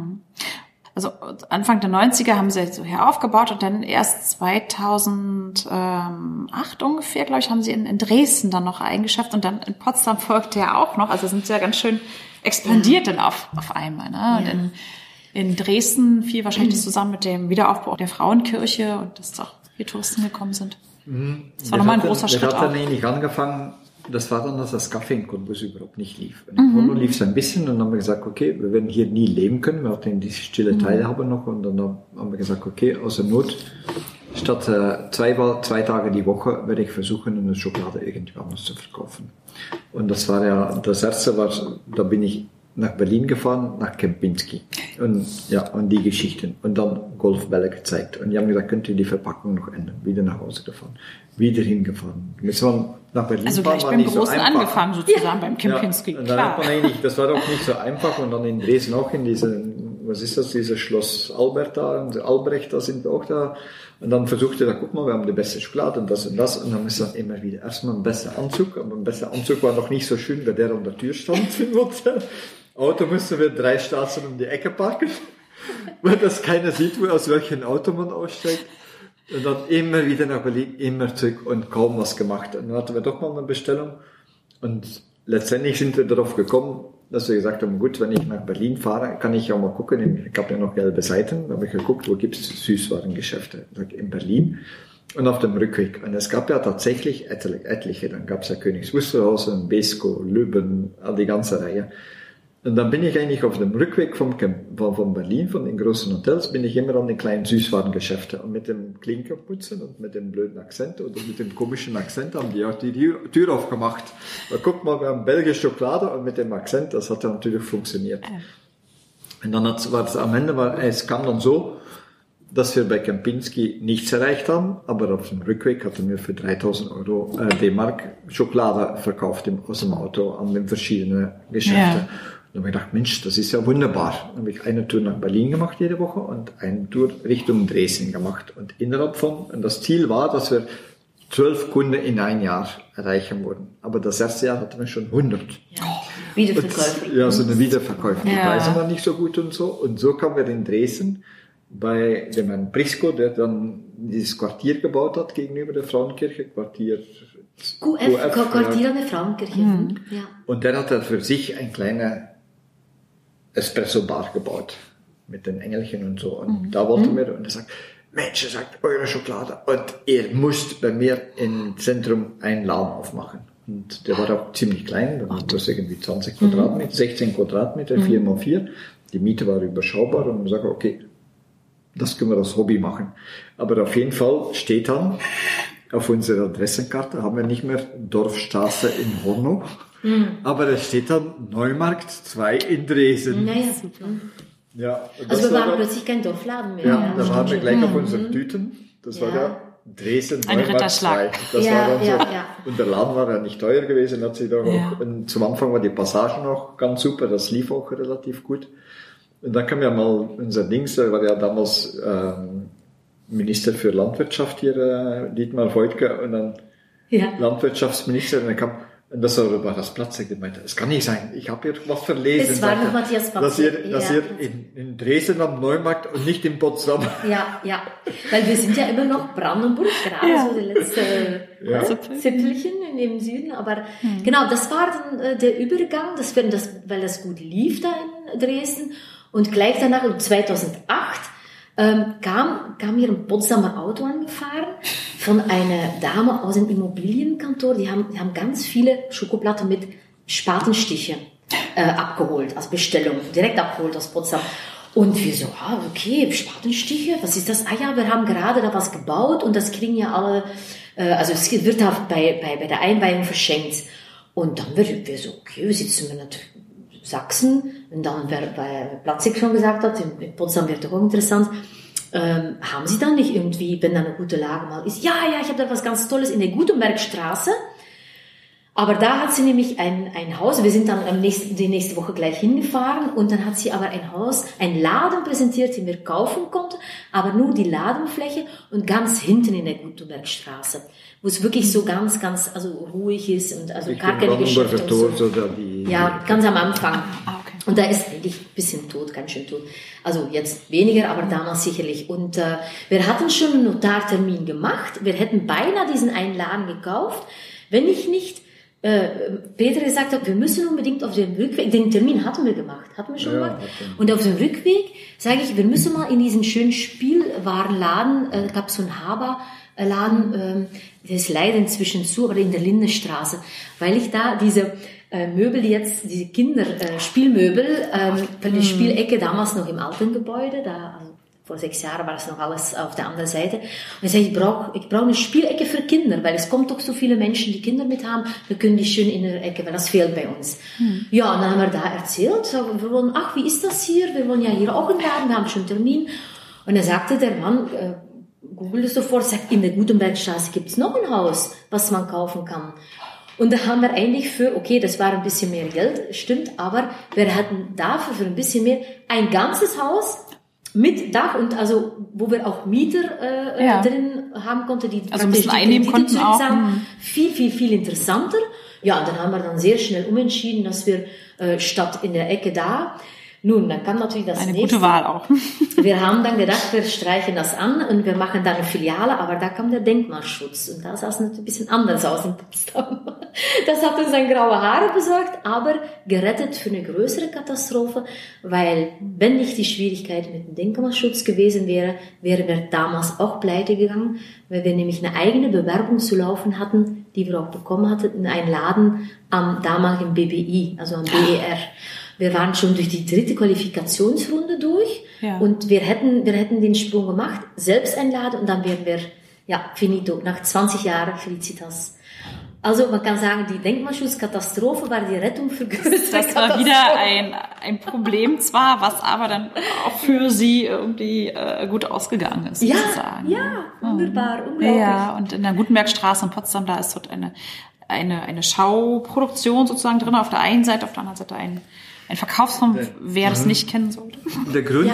Speaker 1: also Anfang der 90er haben sie so hier aufgebaut und dann erst 2008 ungefähr, glaube ich, haben sie in, in Dresden dann noch eingeschafft und dann in Potsdam folgte ja auch noch. Also sind sie ja ganz schön expandiert ja. dann auf, auf einmal. Ne? Ja. In, in Dresden fiel wahrscheinlich mhm. zusammen mit dem Wiederaufbau der Frauenkirche und dass doch hier Touristen gekommen sind. Mhm. Das war nochmal ein großer Schritt.
Speaker 3: Wir hatten eigentlich angefangen das war dann, dass das Kaffee in Cottbus überhaupt nicht lief. In mhm. lief es ein bisschen und dann haben wir gesagt, okay, wir werden hier nie leben können. Wir hatten diese stille mhm. Teilhabe noch und dann haben wir gesagt, okay, außer Not, statt äh, zwei, zwei Tage die Woche werde ich versuchen, eine Schokolade irgendwie anders zu verkaufen. Und das war ja, das erste war, da bin ich nach Berlin gefahren, nach Kempinski. Und ja, und die Geschichten. Und dann Golfbälle gezeigt. Und die haben gesagt, könnt ihr die Verpackung noch ändern? Wieder nach Hause gefahren. Wieder hingefahren. Jetzt waren nach Berlin
Speaker 1: also gleich beim Großen so angefangen sozusagen, ja. beim Kempinski,
Speaker 3: ja, klar. Das war doch nicht so einfach. Und dann in Dresden auch in diese was ist das, dieses Schloss Albert da und Albrecht, da sind wir auch da. Und dann versuchte er, guck mal, wir haben die beste Schokolade und das und das. Und dann ist dann immer wieder erstmal ein besser Anzug, aber ein besser Anzug war noch nicht so schön, weil der an der Tür stand. Auto mussten wir drei Straßen um die Ecke parken, weil das keiner sieht, wo aus welchem Auto man aussteigt. Und dann immer wieder nach Berlin, immer zurück und kaum was gemacht. Und dann hatten wir doch mal eine Bestellung. Und letztendlich sind wir darauf gekommen, dass wir gesagt haben, gut, wenn ich nach Berlin fahre, kann ich ja mal gucken, ich habe ja noch gelbe Seiten, da habe ich geguckt, wo gibt es Süßwarengeschäfte? In Berlin und auf dem Rückweg. Und es gab ja tatsächlich etliche, dann gab es ja Königs Wusterhausen, Besko, Lübben, die ganze Reihe. Und dann bin ich eigentlich auf dem Rückweg vom, von Berlin, von den großen Hotels, bin ich immer an den kleinen Süßwarengeschäften. Und mit dem Klinkerputzen und mit dem blöden Akzent oder mit dem komischen Akzent haben die auch die Tür aufgemacht. Aber guck mal, wir haben belgische Schokolade und mit dem Akzent, das hat ja natürlich funktioniert. Und dann hat, war es am Ende, war, es kam dann so, dass wir bei Kempinski nichts erreicht haben, aber auf dem Rückweg hatten wir für 3000 Euro äh, D-Mark Schokolade verkauft im, aus dem Auto an den verschiedenen Geschäften. Ja. Dann habe ich gedacht, Mensch, das ist ja wunderbar. Dann habe ich eine Tour nach Berlin gemacht jede Woche und eine Tour Richtung Dresden gemacht. Und innerhalb von, und das Ziel war, dass wir zwölf Kunden in ein Jahr erreichen würden. Aber das erste Jahr hatten wir schon 100.
Speaker 2: Ja. Wiederverkäufe.
Speaker 3: ja, so eine Wiederverkäufe. Die Preise waren nicht so gut und so. Und so kamen wir in Dresden bei dem Herrn Briscoe, der dann dieses Quartier gebaut hat gegenüber der Frauenkirche, Quartier
Speaker 2: QF, QF Quartier an der Frauenkirche. Mhm.
Speaker 3: Ja. Und der hat dann für sich ein kleiner Espresso-Bar gebaut mit den Engelchen und so. Und mhm. da wollten wir, und er sagt, Mensch, er sagt, eure Schokolade. Und ihr müsst bei mir im Zentrum einen Laden aufmachen. Und der war auch ziemlich klein, da war das irgendwie 20 mhm. Quadratmeter, 16 Quadratmeter, mhm. 4 mal 4 Die Miete war überschaubar und ich sage, okay, das können wir als Hobby machen. Aber auf jeden Fall steht dann, auf unserer Adressenkarte haben wir nicht mehr Dorfstraße in Hornow, Mhm. Aber es steht dann Neumarkt 2 in Dresden.
Speaker 2: Naja, super.
Speaker 3: Ja,
Speaker 2: also wir waren plötzlich kein Dorfladen mehr.
Speaker 3: Ja, ja. da waren wir gleich auf unseren Tüten. Das war ja Dresden
Speaker 1: Ein
Speaker 3: Neumarkt 2. Das
Speaker 2: ja,
Speaker 3: war dann so.
Speaker 2: Ja, ja.
Speaker 3: Und der Laden war ja nicht teuer gewesen, hat sich da auch, und zum Anfang war die Passage noch ganz super, das lief auch relativ gut. Und dann kam ja mal unser Dings, der war ja damals ähm, Minister für Landwirtschaft hier, äh, Dietmar Voigtke, und dann
Speaker 2: ja.
Speaker 3: Landwirtschaftsminister, und dann kam, und das war das Platz gemeint. Es kann nicht sein. Ich habe hier was verlesen.
Speaker 2: Es war noch Matthias
Speaker 3: Platz. Dass ihr, dass ja. ihr in, in, Dresden am Neumarkt und nicht in Potsdam.
Speaker 2: Ja, ja. Weil wir sind ja immer noch Brandenburg, gerade ja. so die letzte ja. Zipfelchen in dem Süden. Aber mhm. genau, das war dann äh, der Übergang, das, das, weil das gut lief da in Dresden. Und gleich danach, 2008, ähm, kam, kam hier ein Potsdamer Auto angefahren von einer Dame aus dem Immobilienkantor. Die haben, die haben ganz viele Schokoplatten mit Spatenstiche äh, abgeholt, als Bestellung, direkt abgeholt aus Potsdam. Und wir so, ah, okay, Spatenstiche, was ist das? Ah ja, wir haben gerade da was gebaut und das kriegen ja alle, äh, also es wird da bei, bei, bei der Einweihung verschenkt. Und dann wird wir so, okay, wir sitzen wir natürlich Sachsen. Und dann, bei Platzig schon gesagt hat, in Potsdam wird doch auch interessant, ähm, haben Sie dann nicht irgendwie, wenn da eine gute Lage mal ist, ja, ja, ich habe da was ganz Tolles in der Gutenbergstraße. Aber da hat sie nämlich ein, ein Haus, wir sind dann am nächsten, die nächste Woche gleich hingefahren und dann hat sie aber ein Haus, ein Laden präsentiert, den wir kaufen konnten, aber nur die Ladenfläche und ganz hinten in der Gutenbergstraße wo es wirklich so ganz, ganz also ruhig ist und also
Speaker 3: gar keine Geschäfte und so.
Speaker 2: Ja, ganz am Anfang. Ah, okay. Und da ist eigentlich ein bisschen tot, ganz schön tot. Also jetzt weniger, aber damals sicherlich. Und äh, wir hatten schon einen Notartermin gemacht. Wir hätten beinahe diesen einen Laden gekauft, wenn ich nicht äh, Peter gesagt hat, wir müssen unbedingt auf dem Rückweg, den Termin hatten wir gemacht, hatten wir schon ja, gemacht. Und auf dem Rückweg sage ich, wir müssen mal in diesen schönen Spielwarenladen, äh, gab so ein Haber, Laden, ähm, der ist leider inzwischen zu, aber in der Lindenstraße, weil ich da diese äh, Möbel jetzt, diese Kinderspielmöbel, äh, ähm, weil die mhm. Spielecke damals noch im alten Gebäude, da also vor sechs Jahren war es noch alles auf der anderen Seite. Und ich sage, ich brauche ich brauch eine Spielecke für Kinder, weil es kommt doch so viele Menschen, die Kinder mit haben, wir können die schön in der Ecke, weil das fehlt bei uns. Mhm. Ja, und dann haben wir da erzählt, wir wollen, ach, wie ist das hier? Wir wollen ja hier auch einen Laden, wir haben schon einen Termin. Und dann sagte der Mann, äh, Google sofort, sagt, in der Gutenbergstraße gibt's noch ein Haus, was man kaufen kann. Und da haben wir eigentlich für, okay, das war ein bisschen mehr Geld, stimmt, aber wir hatten dafür für ein bisschen mehr ein ganzes Haus mit Dach und also wo wir auch Mieter äh,
Speaker 1: Ja.
Speaker 2: drin haben konnten, die
Speaker 1: Also ein bisschen
Speaker 2: die
Speaker 1: einnehmen
Speaker 2: Kredite zurückzahlen.
Speaker 1: hm.
Speaker 2: Viel, viel, viel interessanter. Ja, und dann haben wir dann sehr schnell umentschieden, dass wir äh, statt in der Ecke da, nun, dann kam natürlich das
Speaker 1: Eine
Speaker 2: nächste.
Speaker 1: gute Wahl auch.
Speaker 2: Wir haben dann gedacht, wir streichen das an und wir machen da eine Filiale, aber da kam der Denkmalschutz und da sah es natürlich ein bisschen anders aus in Potsdam. Das hat uns dann graue Haare besorgt, aber gerettet für eine größere Katastrophe, weil wenn nicht die Schwierigkeit mit dem Denkmalschutz gewesen wäre, wären wir damals auch pleite gegangen, weil wir nämlich eine eigene Bewerbung zu laufen hatten, die wir auch bekommen hatten in einen Laden am damaligen BBI, also am BER. Wir waren schon durch die dritte Qualifikationsrunde durch
Speaker 1: Ja.
Speaker 2: und wir hätten, wir hätten den Sprung gemacht, selbst einladen und dann wären wir, ja, finito, nach 20 Jahren Felicitas. Also man kann sagen, die Denkmalschutzkatastrophe war die Rettung für größere
Speaker 1: Das war wieder ein, ein Problem zwar, was aber dann auch für sie irgendwie äh, gut ausgegangen ist,
Speaker 2: Ja,
Speaker 1: sozusagen.
Speaker 2: ja, wunderbar, unglaublich.
Speaker 1: Ja, und in der Gutenbergstraße in Potsdam, da ist dort eine, eine, eine Schauproduktion sozusagen drin, auf der einen Seite, auf der anderen Seite ein, ein Verkaufsraum, wer das nicht kennen sollte.
Speaker 3: Der Grund,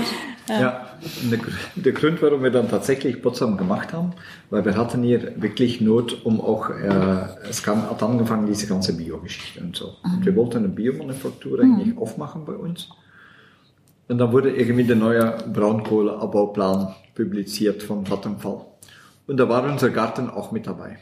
Speaker 2: Ja.
Speaker 3: ja. der, der Grund, warum wir dann tatsächlich Potsdam gemacht haben, weil wir hatten hier wirklich Not, um auch, äh, es kam, hat angefangen, diese ganze Bio-Geschichte und so. Und wir wollten eine Biomanufaktur eigentlich aufmachen bei uns. Und dann wurde irgendwie der neue Braunkohleabbauplan publiziert vom Vattenfall. Und da war unser Garten auch mit dabei.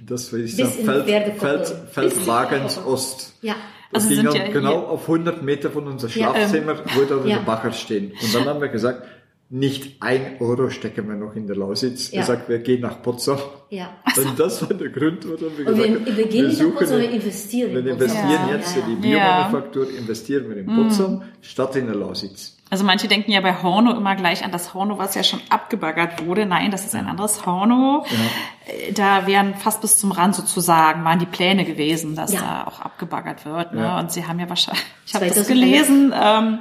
Speaker 3: Das dieser
Speaker 2: Bis in
Speaker 3: Feld. Feld, Feldwagens. Ost.
Speaker 2: Ja.
Speaker 3: Das
Speaker 1: Also
Speaker 3: ging
Speaker 1: ja
Speaker 3: genau
Speaker 1: hier-
Speaker 3: auf 100 Meter von unser
Speaker 2: Ja,
Speaker 3: Schlafzimmer, wo da unser
Speaker 2: ja.
Speaker 3: Bacher stehen. Und dann haben wir gesagt, nicht ein Euro stecken wir noch in der Lausitz. Wir
Speaker 2: Ja.
Speaker 3: gesagt, wir gehen nach Potsdam.
Speaker 2: Ja.
Speaker 3: Und das war der Grund, warum wir
Speaker 2: wir,
Speaker 3: gesagt haben,
Speaker 2: wir gehen nicht nach
Speaker 3: suchen
Speaker 2: Potsdam, wir investieren.
Speaker 3: wir
Speaker 2: in
Speaker 3: investieren
Speaker 1: Ja.
Speaker 3: jetzt
Speaker 2: Ja, ja.
Speaker 3: die Biomanufaktur, investieren wir in Potsdam statt in der Lausitz.
Speaker 1: Also manche denken ja bei Horno immer gleich an das Horno, was ja schon abgebaggert wurde. Nein, das ist ein anderes Horno. Äh, Da wären fast bis zum Rand sozusagen, waren die Pläne gewesen, dass
Speaker 2: Ja.
Speaker 1: da auch abgebaggert wird. Ne?
Speaker 3: Ja.
Speaker 1: Und sie haben ja wahrscheinlich, ich habe das
Speaker 2: 2011.
Speaker 1: gelesen, ähm,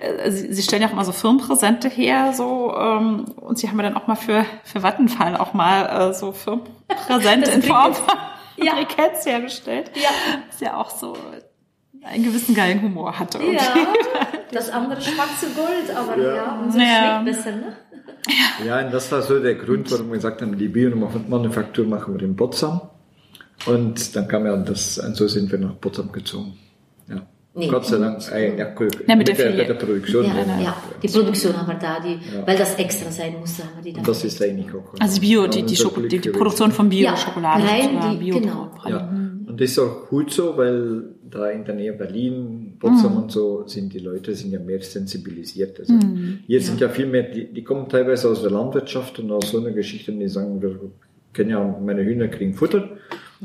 Speaker 1: äh, sie, sie stellen ja auch immer so Firmenpräsente her, so ähm, und sie haben ja dann auch mal für, für Vattenfall auch mal äh, so Firmenpräsente in Form von
Speaker 2: Ja.
Speaker 1: Briketts hergestellt.
Speaker 2: Ja.
Speaker 1: Was ja auch so einen gewissen geilen Humor hatte. irgendwie.
Speaker 2: Ja, das andere schwarze Gold, aber ja,
Speaker 3: Ja.
Speaker 2: unser
Speaker 1: Ja.
Speaker 2: schmeckt besser, ne?
Speaker 3: Ja, und das war so der Grund, warum wir gesagt haben, die Biomanufaktur machen wir in Potsdam. Und dann kam ja das, und so sind wir nach Potsdam gezogen. Ja.
Speaker 2: Nee.
Speaker 3: Gott sei Dank, äh, ja, cool.
Speaker 1: Ja, mit der
Speaker 3: mit, der, mit der Produktion.
Speaker 2: Ja,
Speaker 3: ja.
Speaker 2: ja, die Produktion haben wir da, die, weil das extra sein musste, haben wir die da.
Speaker 3: Und das ist eigentlich auch.
Speaker 1: Also Bio, die, die, Schoko, die, die. Produktion von
Speaker 2: Ja,
Speaker 1: Bio-Schokolade.
Speaker 2: rein
Speaker 1: sozusagen,
Speaker 2: die-
Speaker 1: Bio
Speaker 2: genau.
Speaker 3: Ja.
Speaker 1: Pralinen.
Speaker 3: Und das ist auch gut so, weil da in der Nähe Berlin, Potsdam und so sind die Leute sind ja mehr sensibilisiert. Also hier sind ja viel mehr, die, die kommen teilweise aus der Landwirtschaft und aus so einer Geschichte und die sagen, wir kennen ja, meine Hühner kriegen Futter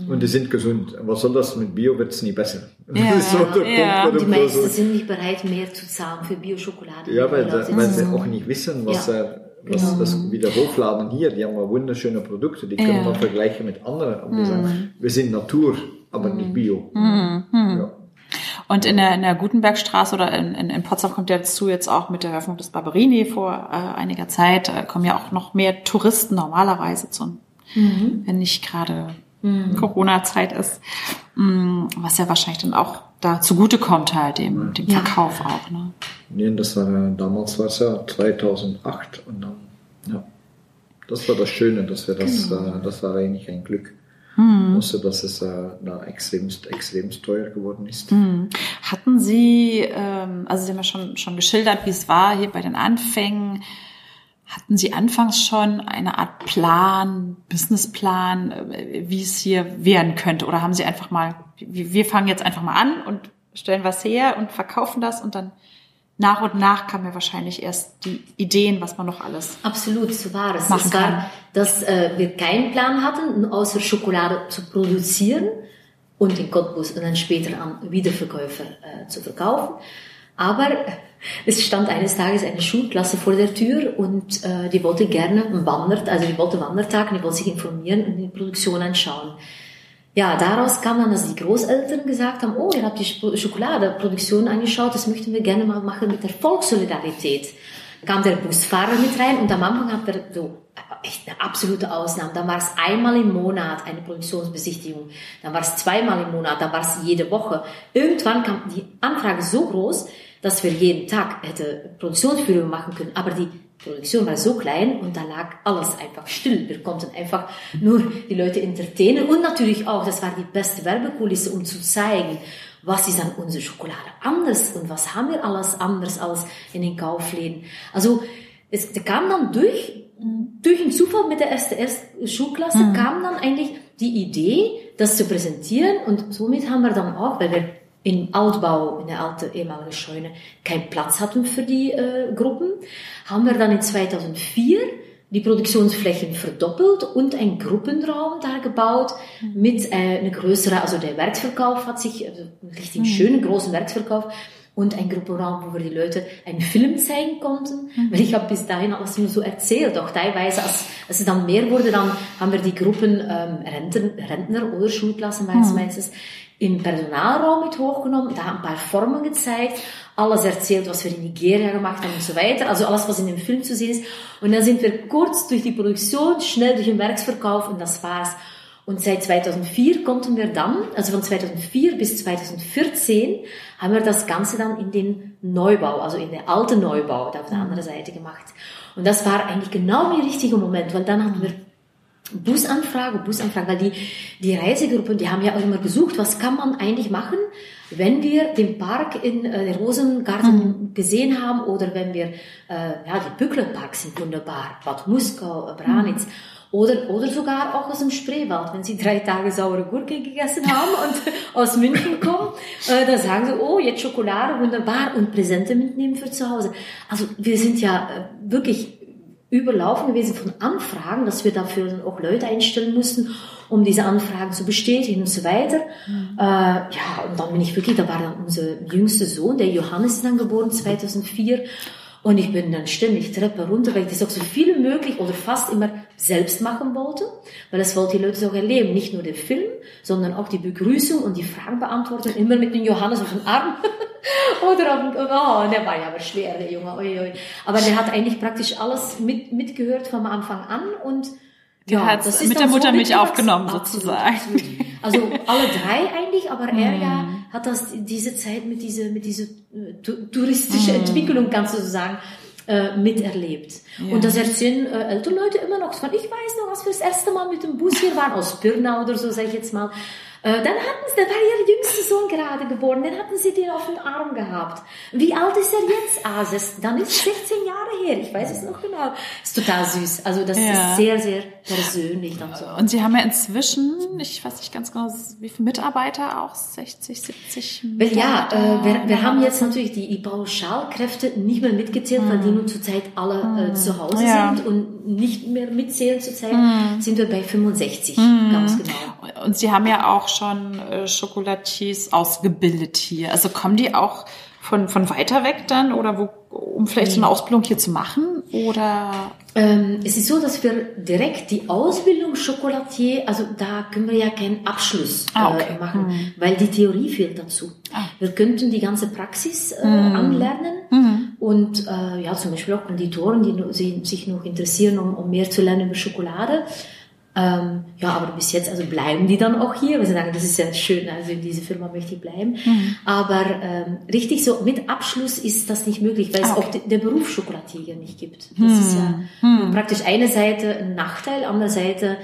Speaker 3: und die sind gesund. Was soll das mit Bio wird's nie besser.
Speaker 1: Ja,
Speaker 3: das ist so der
Speaker 1: ja.
Speaker 3: Punkt,
Speaker 2: Die
Speaker 3: wir
Speaker 2: meisten
Speaker 3: so,
Speaker 2: sind nicht bereit, mehr zu zahlen für Bio-Schokolade.
Speaker 3: ja, weil,
Speaker 2: Genau,
Speaker 3: weil sie auch nicht wissen, was,
Speaker 2: Ja.
Speaker 3: was das wie der Hofladen hier, die haben ja wunderschöne Produkte, die können
Speaker 1: Ja.
Speaker 3: man vergleichen mit anderen. Aber die sagen, wir sind Natur, aber nicht Bio.
Speaker 1: Mhm.
Speaker 3: Ja.
Speaker 1: Und in der, in der Gutenbergstraße oder in, in, in Potsdam kommt ja dazu jetzt auch mit der Eröffnung des Barberini vor äh, einiger Zeit, äh, kommen ja auch noch mehr Touristen normalerweise zum, wenn nicht gerade Corona-Zeit ist, Mm, was ja wahrscheinlich dann auch da zugute kommt halt dem, dem
Speaker 2: Ja.
Speaker 1: Verkauf auch. Ne?
Speaker 3: Nee, das war damals war es ja 2008 und dann, ja. Das war das Schöne, dass wir das,
Speaker 2: Genau.
Speaker 3: äh, das war eigentlich ein Glück.
Speaker 2: Mhm.
Speaker 3: Musste, dass es äh, da extremst, extremst teuer geworden ist.
Speaker 2: Mhm.
Speaker 1: Hatten Sie, ähm, also Sie haben ja schon, schon geschildert, wie es war hier bei den Anfängen. Hatten Sie anfangs schon eine Art Plan, Businessplan, äh, wie es hier werden könnte? Oder haben Sie einfach mal, wir fangen jetzt einfach mal an und stellen was her und verkaufen das und dann nach und nach kamen ja wahrscheinlich erst die Ideen, was man noch alles.
Speaker 2: Absolut, so war es.
Speaker 1: Machen
Speaker 2: es war,
Speaker 1: kann.
Speaker 2: dass äh, wir keinen Plan hatten, außer Schokolade zu produzieren und in Cottbus und dann später an Wiederverkäufer äh, zu verkaufen. Aber es stand eines Tages eine Schulklasse vor der Tür und äh, die wollte gerne wandert, also die wollte Wandertag die wollte sich informieren und die Produktion anschauen. Ja, daraus kam dann, dass die Großeltern gesagt haben, oh, ihr habt die Sch- Schokoladeproduktion angeschaut, das möchten wir gerne mal machen mit der Volkssolidarität. kam der Busfahrer mit rein und am Anfang hat er so echt eine absolute Ausnahme. Dann war es einmal im Monat eine Produktionsbesichtigung, dann war es zweimal im Monat, dann war es jede Woche. Irgendwann kam die Anfrage so groß, dass wir jeden Tag hätte Produktionsführung machen können, aber die Produktion war so klein und da lag alles einfach still. Wir konnten einfach nur die Leute entertainen und natürlich auch, das war die beste Werbekulisse, um zu zeigen, was ist an unserer Schokolade anders und was haben wir alles anders als in den Kaufläden. Also es kam dann durch, durch den Zufall mit der STS-Schulklasse mhm. kam dann eigentlich die Idee, das zu präsentieren und somit haben wir dann auch, weil wir im Altbau, in der alten ehemaligen Scheune, keinen Platz hatten für die äh, Gruppen, haben wir dann in 2004 die Produktionsflächen verdoppelt und ein Gruppenraum da gebaut mit äh, einer größeren, also der Werksverkauf hat sich, also einen richtig mhm. schönen großen Werksverkauf und ein Gruppenraum, wo wir die Leute einen Film zeigen konnten, mhm. weil ich habe bis dahin alles nur so erzählt, auch teilweise, als, als es dann mehr wurde, dann haben wir die Gruppen ähm, Rentner, Rentner oder Schulklassen meistens, mhm. meistens im Personalraum mit hochgenommen, da ein paar Formen gezeigt, alles erzählt, was wir in Nigeria gemacht haben und so weiter, also alles, was in dem Film zu sehen ist. Und dann sind wir kurz durch die Produktion, schnell durch den Werksverkauf und das war's. Und seit 2004 konnten wir dann, also von 2004 bis 2014, haben wir das Ganze dann in den Neubau, also in den alten Neubau, da auf der anderen Seite gemacht. Und das war eigentlich genau der richtige Moment, weil dann haben wir Busanfrage, Busanfrage, weil die, die Reisegruppen, die haben ja auch immer gesucht, was kann man eigentlich machen, wenn wir den Park in äh, den Rosengarten mhm. gesehen haben oder wenn wir, äh, ja, die Bücklerparks sind wunderbar, Bad Muskau, Branitz. Mhm. Oder, oder sogar auch aus dem Spreewald, wenn Sie drei Tage saure Gurke gegessen haben und aus München kommen, äh, dann sagen Sie, oh, jetzt Schokolade, wunderbar, und Präsente mitnehmen für zu Hause. Also wir sind ja äh, wirklich überlaufen gewesen von Anfragen, dass wir dafür dann auch Leute einstellen mussten, um diese Anfragen zu bestätigen und so weiter. Mhm. Äh, ja, und dann bin ich wirklich, da war dann unser jüngster Sohn, der Johannes ist dann geboren 2004 und ich bin dann ständig Treppe runter, weil ich das auch so viel möglich oder fast immer selbst machen wollte, weil das wollte die Leute auch erleben. Nicht nur der Film, sondern auch die Begrüßung und die Fragen beantworten, immer mit dem Johannes auf dem Arm. oder auf dem, oh, der war ja aber schwer, der Junge, oi, oi. Aber der hat eigentlich praktisch alles mit, mitgehört vom Anfang an und
Speaker 1: ja, hat das ist mit der Muttermilch so aufgenommen sozusagen. Absolut.
Speaker 2: Also alle drei eigentlich, aber er ja mhm. hat das diese Zeit mit dieser mit dieser äh, touristische mm. Entwicklung, kannst du so sagen, äh, miterlebt. Ja. Und das erzählen äh, ältere Leute immer noch. Ich weiß noch, als wir das erste Mal mit dem Bus hier waren, aus Pirna oder so, sage ich jetzt mal, äh, dann hatten sie, da war ihr jüngster Sohn gerade geboren, dann hatten sie den auf den Arm gehabt. Wie alt ist er jetzt, Asis? Dann ist 16 Jahre her, ich weiß es noch genau. Ist total süß. Also das ja. ist sehr, sehr persönlich dann so.
Speaker 1: Und Sie haben ja inzwischen, ich weiß nicht ganz genau, wie viele Mitarbeiter auch, 60, 70
Speaker 2: Mitarbeiter? Ja, äh, wir, wir haben jetzt natürlich die Pauschalkräfte nicht mehr mitgezählt, mhm. weil die nun zurzeit alle äh, mhm. zu Hause ja. sind und nicht mehr mitzählen zurzeit, mhm. sind wir bei 65, mhm. ganz genau.
Speaker 1: Und Sie haben ja auch schon äh, Schokolatiers ausgebildet hier. Also kommen die auch von, von weiter weg dann oder wo, um vielleicht so eine Ausbildung hier zu machen oder?
Speaker 2: Ähm, es ist so, dass wir direkt die Ausbildung Chocolatier, also da können wir ja keinen Abschluss ah, okay. äh, machen, mhm. weil die Theorie fehlt dazu. Ah. Wir könnten die ganze Praxis äh, mhm. anlernen mhm. und äh, ja, zum Beispiel auch Konditoren, die sich noch interessieren, um, um mehr zu lernen über Schokolade ähm, ja, aber bis jetzt, also bleiben die dann auch hier, sie sagen, das ist ja schön, also in dieser Firma möchte ich bleiben. Mhm. Aber ähm, richtig so, mit Abschluss ist das nicht möglich, weil es ah, okay. auch der Beruf Schokolatier nicht gibt. Das mhm. ist ja mhm. praktisch eine Seite ein Nachteil, andere Seite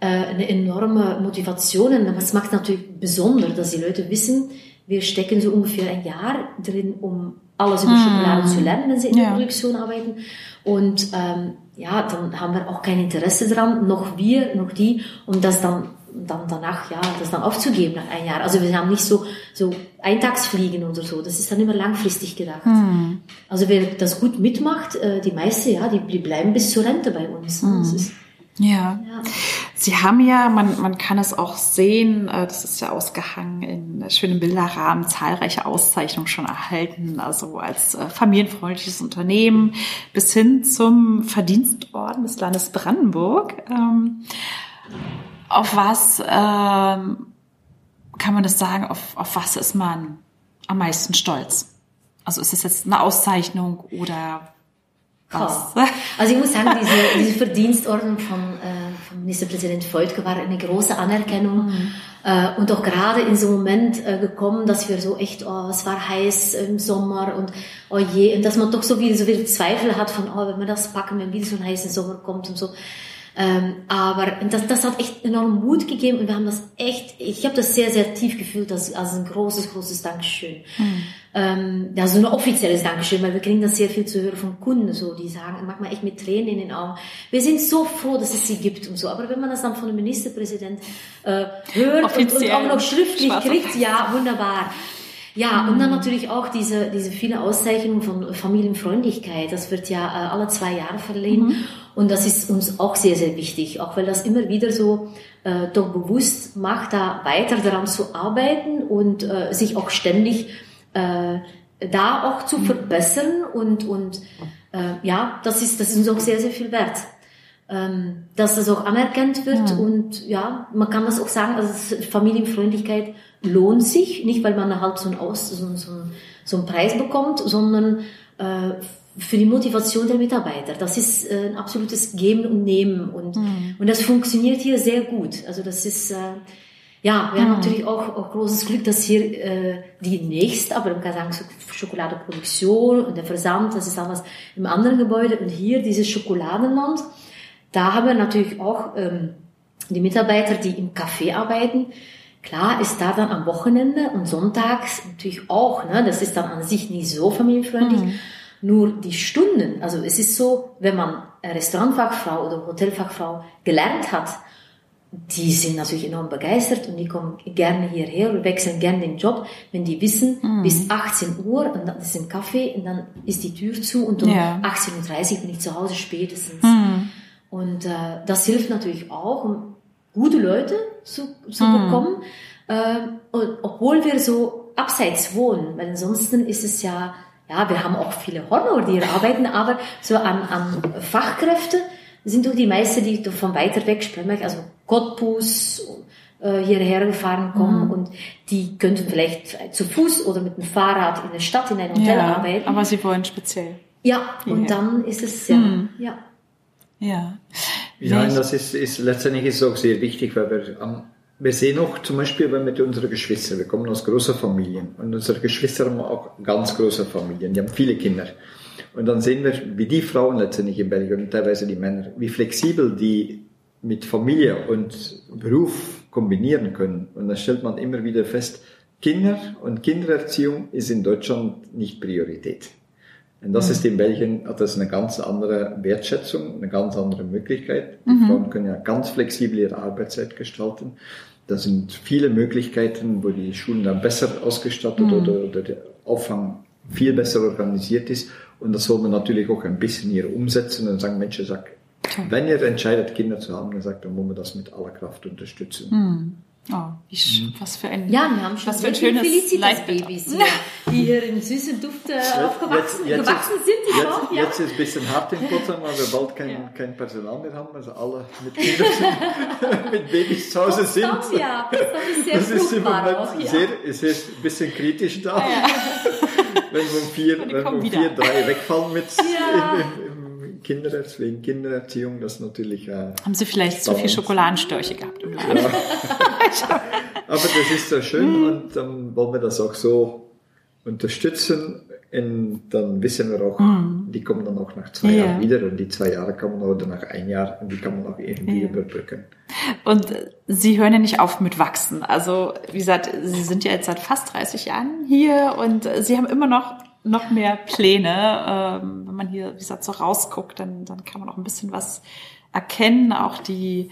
Speaker 2: äh, eine enorme Motivation. Und das macht natürlich besonders, dass die Leute wissen, wir stecken so ungefähr ein Jahr drin, um alles über Schokolade zu lernen, wenn sie in der Produktion arbeiten. Und ähm, ja, dann haben wir auch kein Interesse dran, noch wir, noch die, um das dann, dann danach, ja, das dann aufzugeben nach ein Jahr. Also wir haben nicht so, so Eintagsfliegen oder so. Das ist dann immer langfristig gedacht. Mhm. Also wer das gut mitmacht, äh, die meisten, ja, die, die bleiben bis zur Rente bei uns. Mhm.
Speaker 1: Ja. ja. Sie haben ja, man, man kann es auch sehen, äh, das ist ja ausgehangen in schönen Bilderrahmen, zahlreiche Auszeichnungen schon erhalten, also als äh, familienfreundliches Unternehmen bis hin zum Verdienstorden des Landes Brandenburg. Ähm, auf was ähm, kann man das sagen, auf, auf was ist man am meisten stolz? Also ist es jetzt eine Auszeichnung oder
Speaker 2: Was? Also ich muss sagen, diese, diese Verdienstorden von, äh, von Ministerpräsident Feutke war eine große Anerkennung. Mhm. Äh, und auch gerade in so einem Moment äh, gekommen, dass wir so echt, oh, es war heiß im Sommer und oh je, und dass man doch so wieder so viele Zweifel hat von, oh, wenn wir das packen, wenn wieder so ein heißer Sommer kommt und so. Ähm, aber das, das hat echt enorm Mut gegeben und wir haben das echt, ich habe das sehr, sehr tief gefühlt, das, also ein großes, großes Dankeschön. Mhm. Ähm, ja, so ein offizielles Dankeschön, weil wir kriegen das sehr viel zu hören von Kunden, so, die sagen, manchmal echt mit Tränen in den Augen, wir sind so froh, dass es sie gibt und so. Aber wenn man das dann von dem Ministerpräsident äh, hört und, und, auch noch schriftlich kriegt, ja, wunderbar. Ja, und dann natürlich auch diese, diese viele Auszeichnungen von Familienfreundlichkeit. Das wird ja äh, alle zwei Jahre verliehen. Mhm. Und das ist uns auch sehr, sehr wichtig, auch weil das immer wieder so äh, doch bewusst macht, da weiter daran zu arbeiten und äh, sich auch ständig äh, da auch zu mhm. verbessern. Und, und äh, ja, das ist, das ist uns auch sehr, sehr viel wert. Ähm, dass das auch anerkannt wird ja. und ja, man kann das auch sagen, also Familienfreundlichkeit lohnt sich, nicht weil man halt so einen, Aus, so, so, so einen Preis bekommt, sondern äh, für die Motivation der Mitarbeiter. Das ist äh, ein absolutes Geben und Nehmen und, mhm. und das funktioniert hier sehr gut. Also das ist, äh, ja, wir mhm. haben natürlich auch, auch großes Glück, dass hier äh, die nächste, aber man kann sagen, Schokoladeproduktion und der Versand, das ist alles im anderen Gebäude und hier dieses Schokoladenland, da haben wir natürlich auch ähm, die Mitarbeiter, die im Café arbeiten, Klar ist da dann am Wochenende und sonntags natürlich auch, ne, das ist dann an sich nicht so familienfreundlich, mhm. Nur die Stunden, also es ist so, wenn man Restaurantfachfrau oder Hotelfachfrau gelernt hat, die sind natürlich enorm begeistert und die kommen gerne hierher oder wechseln gerne den Job, wenn die wissen, mhm. bis 18 Uhr und dann ist ein Kaffee und dann ist die Tür zu und um ja. 18.30 Uhr bin ich zu Hause spätestens. Mhm. Und äh, das hilft natürlich auch, um gute Leute zu, zu mhm. bekommen, äh, und, obwohl wir so abseits wohnen, weil ansonsten ist es ja, ja, wir haben auch viele Hornor, die hier arbeiten, aber so an, an Fachkräfte sind doch die meisten, die von weiter weg sprechen, also Cottbus, äh, hierher gefahren kommen mhm. und die könnten vielleicht zu Fuß oder mit dem Fahrrad in der Stadt in einem Hotel ja, arbeiten.
Speaker 1: Aber sie wollen speziell.
Speaker 2: Ja, und dann ist es ja, mhm. ja.
Speaker 1: Ja.
Speaker 3: Und das ist, ist letztendlich ist auch sehr wichtig, weil wir am wir sehen auch zum Beispiel mit unseren Geschwistern, wir kommen aus großen Familien und unsere Geschwister haben auch ganz große Familien, die haben viele Kinder. Und dann sehen wir, wie die Frauen letztendlich in Belgien und teilweise die Männer, wie flexibel die mit Familie und Beruf kombinieren können. Und dann stellt man immer wieder fest, Kinder und Kindererziehung ist in Deutschland nicht Priorität. Und das ist in Belgien, hat das eine ganz andere Wertschätzung, eine ganz andere Möglichkeit. Die mhm. Frauen können ja ganz flexibel ihre Arbeitszeit gestalten. Da sind viele Möglichkeiten, wo die Schulen dann besser ausgestattet mhm. oder, oder der Auffang viel besser organisiert ist. Und das soll man natürlich auch ein bisschen hier umsetzen und sagen, Mensch, sag, wenn ihr entscheidet, Kinder zu haben, dann sagt, dann muss man das mit aller Kraft unterstützen.
Speaker 1: Mhm. Oh, wie, mhm. was für ein,
Speaker 2: ja, wir haben schon was für ein schönes Felicitas-Babys hier, die hier in süßen Duft äh, aufgewachsen jetzt, jetzt gewachsen ist, sind. Die
Speaker 3: jetzt, auch, ja. jetzt ist es ein bisschen hart in Potsdam, weil wir bald kein, ja. kein Personal mehr haben, also alle mit Kindern mit Babys zu Hause sind.
Speaker 2: Stop, ja, das ist sehr
Speaker 3: das ist im Moment auch, ja. sehr, es ist ein bisschen kritisch da. Ja. wenn wir um vier, wenn um vier drei wegfallen mit ja. im, im, Kinder, wegen Kindererziehung, das natürlich. Äh,
Speaker 1: Haben Sie vielleicht zu viel Schokoladenstörche gehabt im Laden? Ja.
Speaker 3: Aber das ist so schön und dann wollen wir das auch so unterstützen. Und dann wissen wir auch, mm. die kommen dann auch nach zwei ja. Jahren wieder und die zwei Jahre kommen oder nach ein Jahr und die kann man auch irgendwie ja. überbrücken.
Speaker 1: Und Sie hören ja nicht auf mit Wachsen. Also, wie gesagt, Sie sind ja jetzt seit fast 30 Jahren hier und Sie haben immer noch noch mehr Pläne. Ähm, wenn man hier, wie gesagt, so rausguckt, dann, dann kann man auch ein bisschen was erkennen. Auch die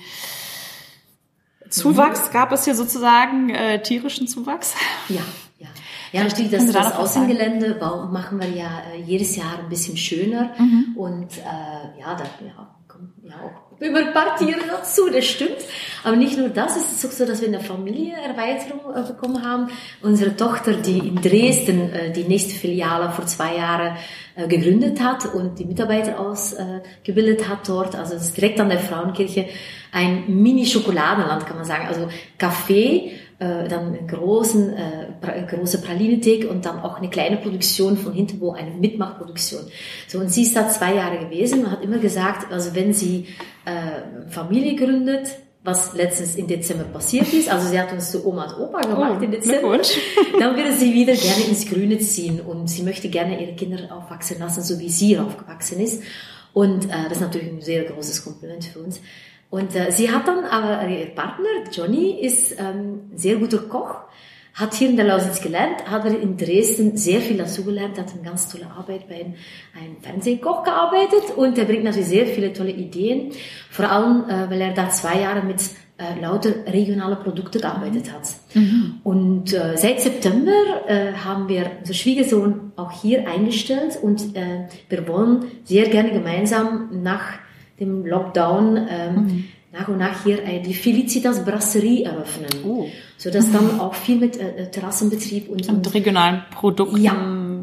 Speaker 1: Zuwachs gab es hier sozusagen, äh, tierischen Zuwachs.
Speaker 2: Ja, ja. Ja, natürlich, das, das Außengelände machen wir ja äh, jedes Jahr ein bisschen schöner. Mhm. Und äh, ja, da ja, ja auch über ein paar Tiere dazu, das stimmt. Aber nicht nur das, es ist auch so, dass wir eine Familienerweiterung äh, bekommen haben. Unsere Tochter, die in Dresden äh, die nächste Filiale vor zwei Jahren äh, gegründet hat und die Mitarbeiter ausgebildet hat dort, also das ist direkt an der Frauenkirche, ein Mini-Schokoladenland, kann man sagen. Also Kaffee, äh, dann eine großen, äh, pra große Pralinethek und dann auch eine kleine Produktion von hinten, wo eine Mitmachproduktion. So, und sie ist da zwei Jahre gewesen und hat immer gesagt, also wenn sie äh, Familie gründet, was letztens im Dezember passiert ist. Also sie hat uns zu Oma und Opa gemacht oh, im Dezember. Dann würde sie wieder gerne ins Grüne ziehen und sie möchte gerne ihre Kinder aufwachsen lassen, so wie sie aufgewachsen ist. Und äh, das ist natürlich ein sehr großes Kompliment für uns. Und äh, sie hat dann aber, ihr Partner, Johnny, ist ähm, sehr guter Koch, hat hier in der Lausitz gelernt, hat er in Dresden sehr viel dazugelernt, hat eine ganz tolle Arbeit bei einem, einem Fernsehkoch gearbeitet und er bringt natürlich sehr viele tolle Ideen, vor allem, äh, weil er da zwei Jahre mit äh, lauter regionale Produkte gearbeitet hat. Mhm. Und äh, seit September äh, haben wir unser Schwiegersohn auch hier eingestellt und äh, wir wollen sehr gerne gemeinsam nach dem Lockdown ähm, mhm. nach und nach hier äh, die Felicitas Brasserie eröffnen. Oh. So dass dann auch viel mit äh, Terrassenbetrieb und,
Speaker 1: und, und regionalen Produkten.
Speaker 2: Ja,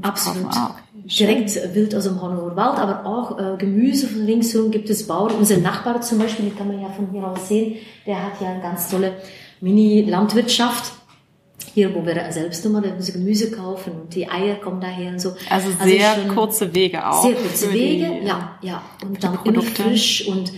Speaker 2: absolut. Ah, Direkt äh, wild aus dem Hornover Wald, aber auch äh, Gemüse von ringsherum gibt es Bauern. Unser Nachbar zum Beispiel, den kann man ja von hier aus sehen, der hat ja eine ganz tolle Mini-Landwirtschaft hier, wo wir selbst immer das Gemüse kaufen und die Eier kommen daher und so.
Speaker 1: Also, also sehr kurze Wege auch.
Speaker 2: Sehr kurze Wege, ja, ja. Und dann immer frisch und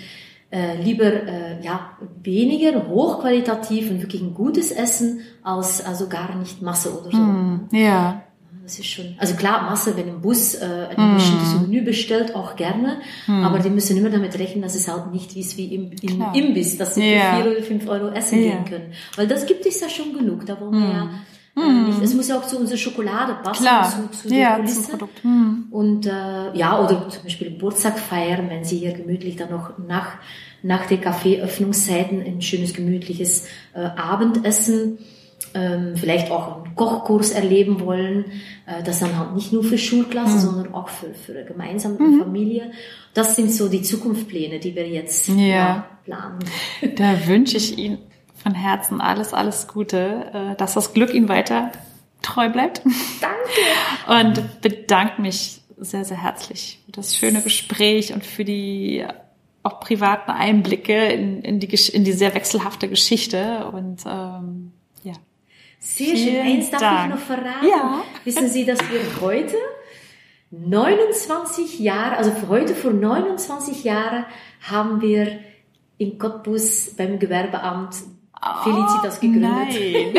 Speaker 2: äh, lieber äh, ja weniger hochqualitativ und wirklich ein gutes Essen als also gar nicht Masse oder so.
Speaker 1: Mm, ja.
Speaker 2: Das ist schon, also klar, Masse, wenn im Bus äh, ein mm. bestimmtes Menü bestellt, auch gerne, mm. aber die müssen immer damit rechnen, dass es halt nicht wie, wie im, im Imbiss, dass sie yeah. für vier oder fünf Euro essen yeah. gehen können. Weil das gibt es ja schon genug, da wollen wir mm. ja äh, nicht. Es muss ja auch zu unserer Schokolade passen,
Speaker 1: Klar.
Speaker 2: zu, zu ja, der Kulisse. Produkt. Mm. Und äh, ja, oder zum Beispiel Geburtstag feiern, wenn sie hier gemütlich dann noch nach, nach der Kaffeeöffnungszeiten ein schönes, gemütliches äh, Abendessen ähm, vielleicht auch einen Kochkurs erleben wollen, äh, das dann halt nicht nur für Schulklasse, mhm. sondern auch für, für gemeinsam mit mhm. Familie. Das sind so die Zukunftspläne, die wir jetzt ja. Ja, planen.
Speaker 1: Da wünsche ich Ihnen von Herzen alles, alles Gute, äh, dass das Glück Ihnen weiter treu bleibt.
Speaker 2: Danke.
Speaker 1: Und bedanke mich sehr, sehr herzlich für das schöne Gespräch und für die auch privaten Einblicke in, in, die, in die sehr wechselhafte Geschichte und ähm,
Speaker 2: sehr schön. Eins darf Dank. ich noch verraten. Ja. Wissen Sie, dass wir heute 29 Jahre, also heute vor 29 Jahren haben wir in Cottbus beim Gewerbeamt Felicitas gegründet.
Speaker 1: Nein.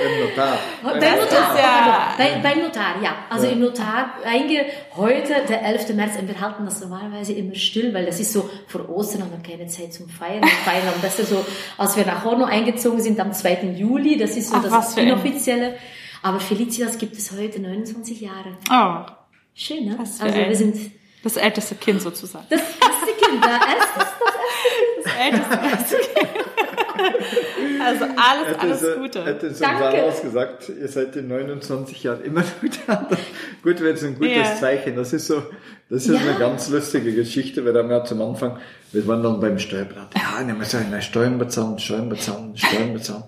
Speaker 3: beim Notar.
Speaker 2: Beim Notar, ja. bei, beim Notar, ja. Also ja. im Notar, eigentlich heute, der 11. März, und wir halten das normalerweise immer still, weil das ist so vor Ostern haben wir keine Zeit zum Feiern. Feiern am besten so, als wir nach Horno eingezogen sind, am 2. Juli, das ist so Ach, das inoffizielle. Aber Felicitas gibt es heute 29 Jahre.
Speaker 1: Oh.
Speaker 2: Schön, ne? Also wir sind...
Speaker 1: Das älteste Kind sozusagen.
Speaker 2: Das erste Kind, das erste,
Speaker 1: das älteste, das älteste Kind. Also alles, hätte alles
Speaker 3: so,
Speaker 1: Gute.
Speaker 3: Hätte so Danke. gesagt, ihr seid in 29 Jahren immer noch da. Gut, wäre es ein gutes yeah. Zeichen. Das ist so, das ist ja. eine ganz lustige Geschichte, weil dann ja zum Anfang, wir waren dann beim Steuerberater. Ja, ne, wir sagen, Steuern bezahlen, Steuern bezahlen, Steuern bezahlen.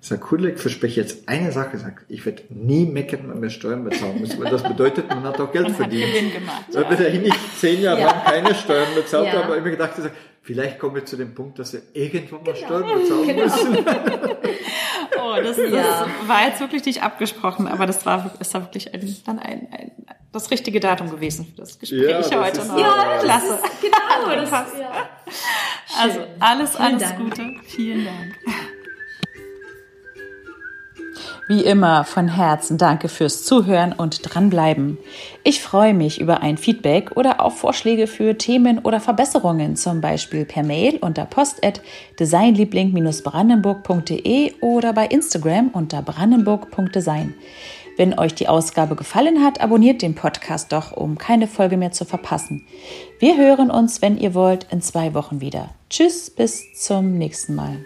Speaker 3: Ich sage, cool, ich verspreche jetzt eine Sache, sag, ich werde nie meckern, wenn wir Steuern bezahlen müssen, weil das bedeutet, man hat auch Geld man verdient. Hat Gewinn gemacht, weil wir ja nicht zehn Jahre ja. lang keine Steuern bezahlt ja. haben, aber immer gedacht, ich sag, Vielleicht kommen wir zu dem Punkt, dass wir irgendwann mal genau. Steuern bezahlen genau. müssen.
Speaker 1: oh, das, das ja. war jetzt wirklich nicht abgesprochen, aber das war, ist war wirklich ein, dann ein, ein, das richtige Datum gewesen für das Gespräch ja, heute noch.
Speaker 2: Ja, klasse. Ist, genau, das, passt. Ja.
Speaker 1: Also alles, alles Gute. Vielen Dank. Wie immer von Herzen danke fürs Zuhören und dranbleiben. Ich freue mich über ein Feedback oder auch Vorschläge für Themen oder Verbesserungen, zum Beispiel per Mail unter post.designliebling-brandenburg.de oder bei Instagram unter brandenburg.design. Wenn euch die Ausgabe gefallen hat, abonniert den Podcast doch, um keine Folge mehr zu verpassen. Wir hören uns, wenn ihr wollt, in zwei Wochen wieder. Tschüss, bis zum nächsten Mal.